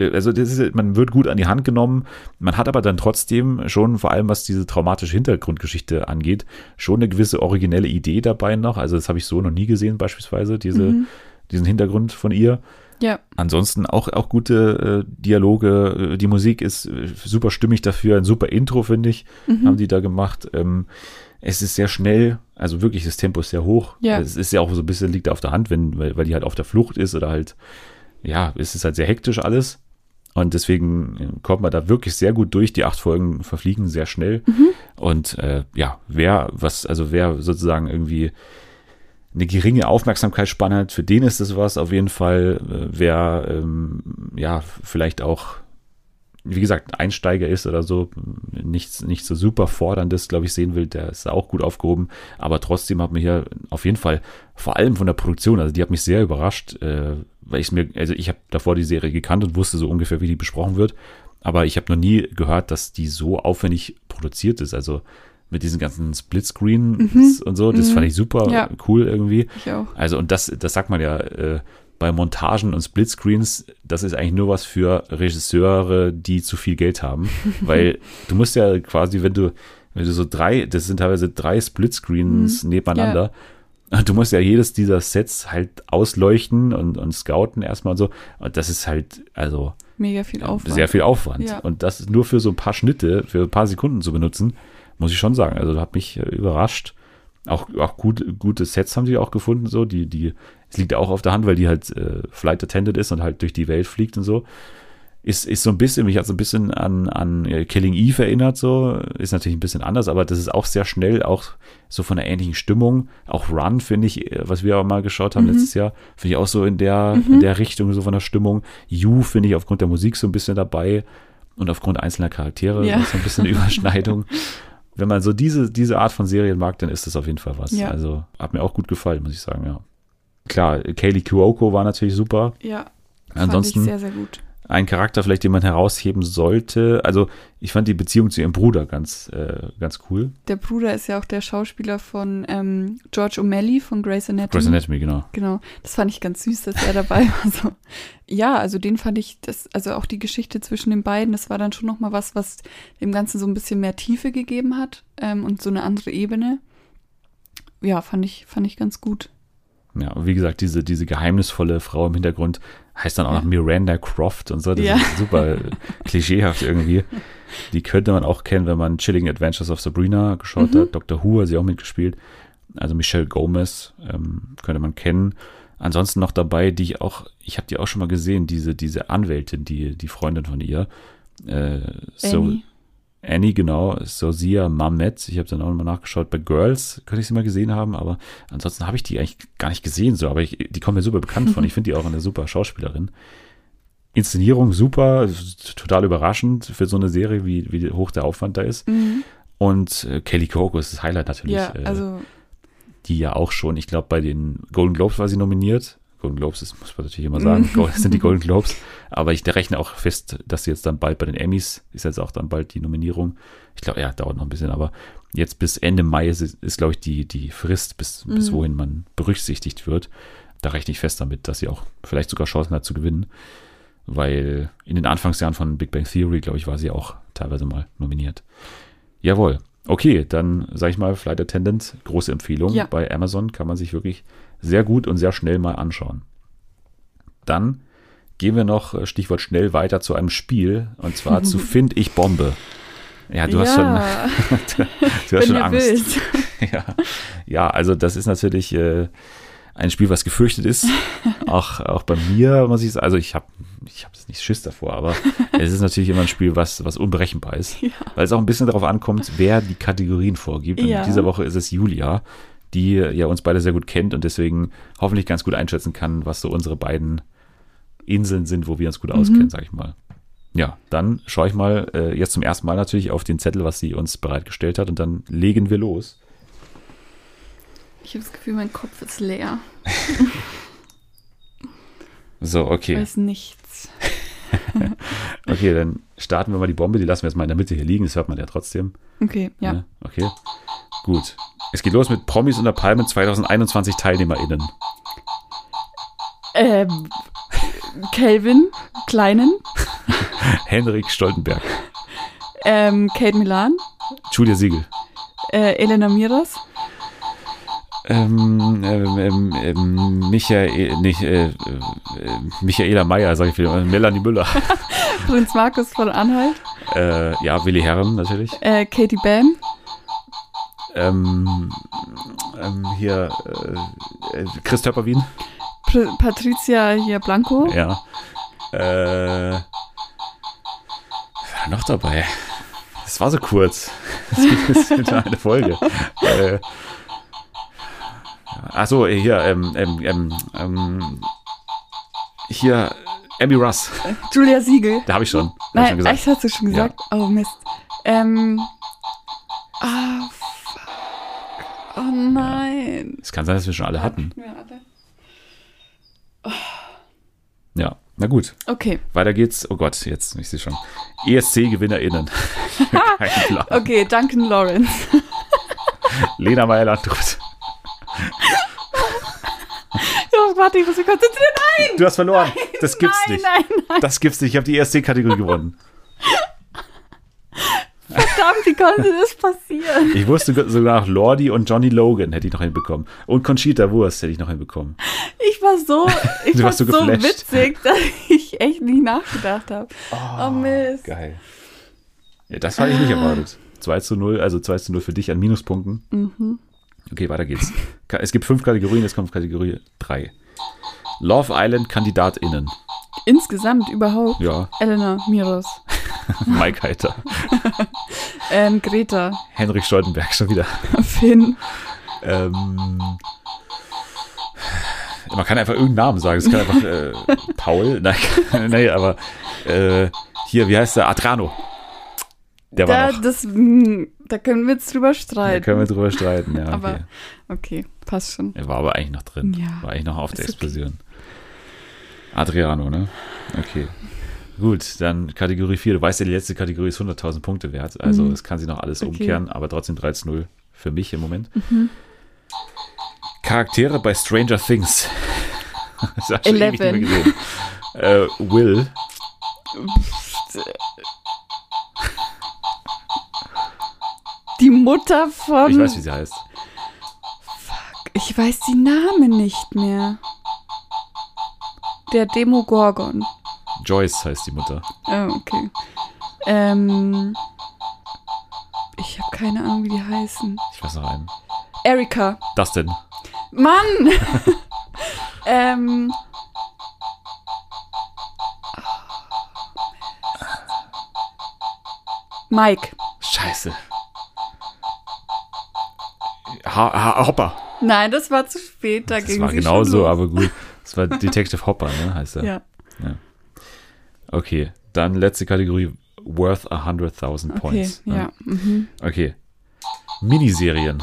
also das ist, man wird gut an die Hand genommen, man hat aber dann trotzdem schon, vor allem was diese traumatische Hintergrundgeschichte angeht, schon eine gewisse originelle Idee dabei noch. Also das habe ich so noch nie gesehen, beispielsweise, diese, mhm. diesen Hintergrund von ihr. Ja. Ansonsten auch, auch gute äh, Dialoge. Die Musik ist äh, super stimmig dafür. Ein super Intro, finde ich, mhm. haben die da gemacht. Ähm, es ist sehr schnell, also wirklich das Tempo ist sehr hoch. Ja. Es ist ja auch so ein bisschen liegt auf der Hand, wenn, weil, weil die halt auf der Flucht ist oder halt, ja, es ist halt sehr hektisch alles. Und deswegen kommt man da wirklich sehr gut durch. Die acht Folgen verfliegen sehr schnell. Mhm. Und äh, ja, wer was, also wer sozusagen irgendwie eine geringe Aufmerksamkeitsspanne hat, für den ist das was auf jeden Fall. Äh, wer ähm, ja vielleicht auch, wie gesagt, Einsteiger ist oder so, nichts nicht so super forderndes, glaube ich, sehen will, der ist auch gut aufgehoben. Aber trotzdem hat mir hier auf jeden Fall, vor allem von der Produktion, also die hat mich sehr überrascht, äh, weil ich mir, also ich habe davor die Serie gekannt und wusste so ungefähr, wie die besprochen wird, aber ich habe noch nie gehört, dass die so aufwendig produziert ist. Also mit diesen ganzen Splitscreens mhm. und so, das mhm. fand ich super ja. cool irgendwie. Ich auch. Also und das, das sagt man ja äh, bei Montagen und Splitscreens, das ist eigentlich nur was für Regisseure, die zu viel Geld haben, weil du musst ja quasi, wenn du wenn du so drei, das sind teilweise drei Splitscreens mhm. nebeneinander. Ja du musst ja jedes dieser Sets halt ausleuchten und, und scouten erstmal und so. Und das ist halt, also. Mega viel Aufwand. Sehr viel Aufwand. Ja. Und das nur für so ein paar Schnitte, für ein paar Sekunden zu benutzen, muss ich schon sagen. Also, hat mich äh, überrascht. Auch, auch gut, gute Sets haben sie auch gefunden, so. Die, die, es liegt auch auf der Hand, weil die halt äh, Flight Attendant ist und halt durch die Welt fliegt und so ist, ist so ein bisschen, mich hat so ein bisschen an, an äh, Killing Eve erinnert, so. Ist natürlich ein bisschen anders, aber das ist auch sehr schnell, auch so von der ähnlichen Stimmung. Auch Run, finde ich, äh, was wir auch mal geschaut haben mhm. letztes Jahr, finde ich auch so in der, mhm. in der Richtung, so von der Stimmung. You finde ich aufgrund der Musik so ein bisschen dabei und aufgrund einzelner Charaktere ja. so ein bisschen Überschneidung. Wenn man so diese, diese Art von Serien mag, dann ist das auf jeden Fall was. Ja. Also hat mir auch gut gefallen, muss ich sagen, ja. Klar, Kaylee Kuoko war natürlich super. Ja. Ansonsten sehr, sehr gut ein Charakter vielleicht, den man herausheben sollte. Also ich fand die Beziehung zu ihrem Bruder ganz, äh, ganz cool. Der Bruder ist ja auch der Schauspieler von ähm, George O'Malley von Grey's Anatomy. Grey's Anatomy, genau. Genau. Das fand ich ganz süß, dass er dabei war. So. Ja, also den fand ich, das, also auch die Geschichte zwischen den beiden, das war dann schon nochmal was, was dem Ganzen so ein bisschen mehr Tiefe gegeben hat ähm, und so eine andere Ebene. Ja, fand ich, fand ich ganz gut. Ja, wie gesagt, diese, diese geheimnisvolle Frau im Hintergrund heißt dann auch noch Miranda Croft und so. Das ja. ist super klischeehaft irgendwie. Die könnte man auch kennen, wenn man Chilling Adventures of Sabrina geschaut mhm. hat. Dr. Who hat sie auch mitgespielt. Also Michelle Gomez ähm, könnte man kennen. Ansonsten noch dabei, die ich auch, ich habe die auch schon mal gesehen, diese, diese Anwältin, die, die Freundin von ihr. Äh, so, Annie, genau, Sosia Mamet. Ich habe dann auch nochmal nachgeschaut. Bei Girls könnte ich sie mal gesehen haben, aber ansonsten habe ich die eigentlich gar nicht gesehen. So, aber ich, die kommen mir super bekannt von. Ich finde die auch eine super Schauspielerin. Inszenierung super, total überraschend für so eine Serie, wie, wie hoch der Aufwand da ist. Mhm. Und äh, Kelly Coco ist das Highlight natürlich. Ja, also. Äh, die ja auch schon, ich glaube, bei den Golden Globes war sie nominiert. Golden Globes, das muss man natürlich immer sagen, das sind die Golden Globes. Aber ich rechne auch fest, dass sie jetzt dann bald bei den Emmys, ist jetzt auch dann bald die Nominierung. Ich glaube, ja, dauert noch ein bisschen, aber jetzt bis Ende Mai ist, ist glaube ich, die, die Frist, bis, mhm. bis wohin man berücksichtigt wird. Da rechne ich fest damit, dass sie auch vielleicht sogar Chancen hat zu gewinnen. Weil in den Anfangsjahren von Big Bang Theory, glaube ich, war sie auch teilweise mal nominiert. Jawohl. Okay, dann sage ich mal, Flight Attendant, große Empfehlung. Ja. Bei Amazon kann man sich wirklich sehr gut und sehr schnell mal anschauen. Dann gehen wir noch, äh, Stichwort schnell, weiter zu einem Spiel und zwar zu Find ich Bombe. Ja, du ja. hast schon, du, hast schon Angst. ja. ja, also das ist natürlich äh, ein Spiel, was gefürchtet ist. auch, auch bei mir muss ich sagen, also ich habe ich hab nicht Schiss davor, aber es ist natürlich immer ein Spiel, was, was unberechenbar ist. Ja. Weil es auch ein bisschen darauf ankommt, wer die Kategorien vorgibt. Und ja. dieser Woche ist es Julia die ja uns beide sehr gut kennt und deswegen hoffentlich ganz gut einschätzen kann, was so unsere beiden Inseln sind, wo wir uns gut mhm. auskennen, sag ich mal. Ja, dann schaue ich mal äh, jetzt zum ersten Mal natürlich auf den Zettel, was sie uns bereitgestellt hat und dann legen wir los. Ich habe das Gefühl, mein Kopf ist leer. so, okay. Ich weiß nichts. okay, dann starten wir mal die Bombe. Die lassen wir jetzt mal in der Mitte hier liegen. Das hört man ja trotzdem. Okay, ja. Ne? Okay, gut. Es geht los mit Promis unter Palmen 2021 TeilnehmerInnen. Ähm, Kelvin, Kleinen, Henrik Stoltenberg, ähm, Kate Milan, Julia Siegel, äh, Elena Miras, ähm, ähm, ähm, ähm, Michael, nicht, äh, äh, Michaela Meyer, sag ich wieder, äh, Melanie Müller, Prinz Markus von Anhalt, äh, ja, Willi Herren natürlich, äh, Katie Bam, ähm, ähm, hier, äh, äh, Chris Töpperwien, Pr Patricia hier Blanco, ja, äh, noch dabei? Das war so kurz. Das ist wieder eine Folge. Äh, Achso, hier, ähm, ähm, ähm, ähm, hier, Emmy Russ. Julia Siegel. Da habe ich schon. Ich Nein, schon gesagt. echt hast du schon gesagt? Oh Mist. Ähm. Ah, fuck. Oh nein. Es kann sein, dass wir schon alle hatten. Ja, alle. Ja, na gut. Okay, Weiter geht's. Oh Gott, jetzt, ich sehe schon. ESC-GewinnerInnen. Okay, Duncan Lawrence. Lena Meyer-Landrut. Oh, warte, ich muss mich konzentrieren. Nein! Du hast verloren. Das gibt's nein, nicht. Nein, nein, Das gibt's nicht. Ich habe die ESC-Kategorie gewonnen. verdammt, wie konnte das passieren? Ich wusste sogar Lordi und Johnny Logan hätte ich noch hinbekommen. Und Conchita Wurst hätte ich noch hinbekommen. Ich war so, ich war so so, witzig, dass ich echt nicht nachgedacht habe. Oh, Mist. Geil. Ja, das habe ich nicht erwartet. 2 zu 0, also 2 zu 0 für dich an Minuspunkten. Mhm. Okay, weiter geht's. Es gibt fünf Kategorien, jetzt kommt Kategorie 3. Love Island KandidatInnen. Insgesamt überhaupt. Ja, Elena Miros. Mike Heiter, Ähm, Greta. Henrik Stoltenberg schon wieder. Finn. Ähm, man kann einfach irgendeinen Namen sagen. Es kann einfach äh, Paul. Nein, nein, aber äh, hier, wie heißt der? Adrano. Der war Da, noch. das, mh, da können wir jetzt drüber Da streiten. können wir drüber streiten, ja. Aber- Okay. Passt schon. Er war aber eigentlich noch drin. Ja. War eigentlich noch auf der Ist okay. Explosion. Adriano, ne? Okay. Gut, dann Kategorie 4. Du weißt ja, die letzte Kategorie ist 100.000 Punkte wert. Also Mhm. es kann sich noch alles Okay. umkehren, aber trotzdem 3 zu 0 für mich im Moment. Charaktere bei Stranger Things. das schon ewig nicht mehr Eleven. gesehen. Äh, Will, Die Mutter von. ich weiß, wie sie heißt. Ich weiß die Namen nicht mehr. Der Demogorgon. Joyce heißt die Mutter. Oh, okay. Ähm. Ich habe keine Ahnung, wie die heißen. Ich weiß noch einen. Erika. Dustin. Mann! ähm. Mike. Scheiße. Ha ha Hopper. Nein, das war zu spät. Da Das ging war sie genauso, schon los. aber gut. Das war Detective Hopper, ne? Heißt er. Ja. Okay, dann letzte Kategorie. Worth 100.000 Okay, Points. ne? ja. Mhm. Okay. Miniserien.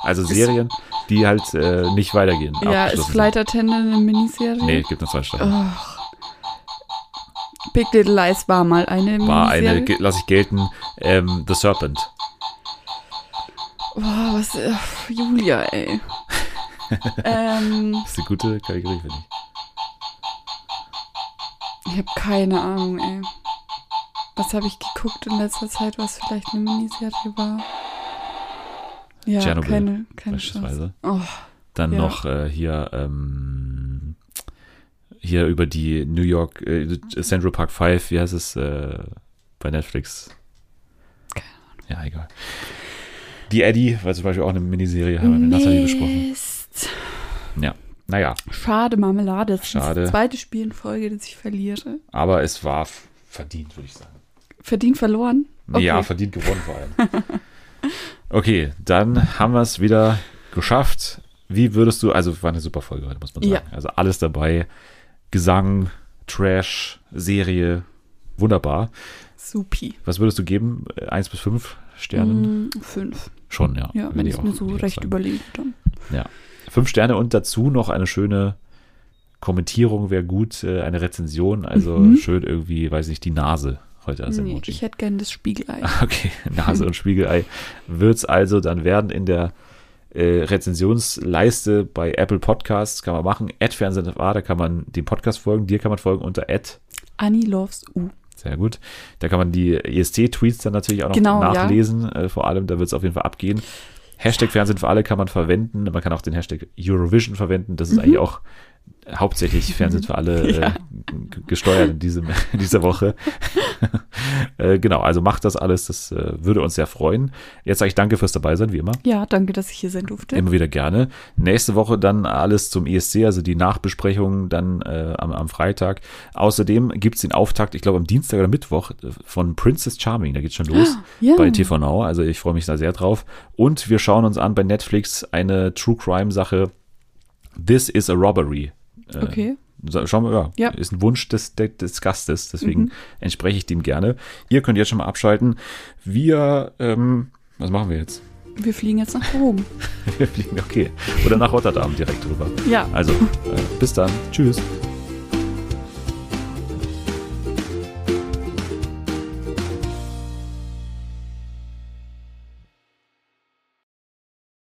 Also Serien, die halt äh, nicht weitergehen. Ja, ist Flight Attendant eine Miniserie? Nee, gibt nur zwei Staffeln. Oh. Big Little Lies war mal eine War Miniserie. eine, ge- lass ich gelten, ähm, The Serpent. Boah, was. Äh, Julia, ey. ähm, Das ist eine gute Kategorie, finde ich. ich habe keine Ahnung, ey. Was habe ich geguckt in letzter Zeit, was vielleicht eine Miniserie war? Ja, Tschernobyl, keine, keine. Beispielsweise. Oh, Dann Ja. noch äh, hier, ähm, hier über die New York, äh, Central Park 5, wie heißt es, äh, bei Netflix? Keine Ja, egal. Die Eddie war zum Beispiel auch eine Miniserie, haben wir mit Nathalie besprochen. Ja, naja, Schade, Marmelade. Das Schade. ist die zweite Spiel in Folge, dass ich verliere. aber es war verdient, würde ich sagen. Verdient verloren? Okay. Ja, verdient gewonnen vor allem. okay, dann haben wir es wieder geschafft. Wie würdest du, also war eine super Folge heute, muss man sagen. Ja. Also alles dabei. Gesang, Trash, Serie, wunderbar. Supi. Was würdest du geben? Eins bis fünf Sternen? Mm, fünf. Schon, ja. Ja, wenn ich auch- mir so recht sagen. überlege, dann. Fünf Sterne und dazu noch eine schöne Kommentierung wäre gut, äh, eine Rezension, also mhm. schön irgendwie, weiß ich, die Nase heute als Emoji. Nee, ich hätte gerne das Spiegelei. Okay, Nase und Spiegelei wird es also dann werden in der äh, Rezensionsleiste bei Apple Podcasts, kann man machen. Ad Fernsehen da kann man dem Podcast folgen, dir kann man folgen unter Ad Annie Loves U. Sehr gut. Da kann man die ESC-Tweets dann natürlich auch noch genau, nachlesen. Ja. Äh, vor allem, da wird es auf jeden Fall abgehen. Hashtag Fernsehen für alle kann man verwenden. Man kann auch den Hashtag Eurovision verwenden. Das ist mhm. eigentlich auch hauptsächlich Fernsehen für alle ja. äh, gesteuert in, diesem, in dieser Woche. äh, genau, also macht das alles, das äh, würde uns sehr freuen. Jetzt sage ich danke fürs dabei sein, wie immer. Ja, danke, dass ich hier sein durfte. Immer wieder gerne. Nächste Woche dann alles zum ESC, also die Nachbesprechung dann äh, am, am Freitag. Außerdem gibt es den Auftakt, ich glaube am Dienstag oder Mittwoch, äh, von Princess Charming, da geht schon los ja. bei TV Now, also ich freue mich da sehr drauf. Und wir schauen uns an bei Netflix eine True Crime Sache, This is a Robbery. Äh, okay. Schauen wir, ja, ja, ist ein Wunsch des, des Gastes, deswegen mhm. entspreche ich dem gerne. Ihr könnt jetzt schon mal abschalten. Wir, ähm, was machen wir jetzt? Wir fliegen jetzt nach Rom. wir fliegen, okay. Oder nach Rotterdam direkt rüber. Ja. Also, äh, bis dann. Tschüss.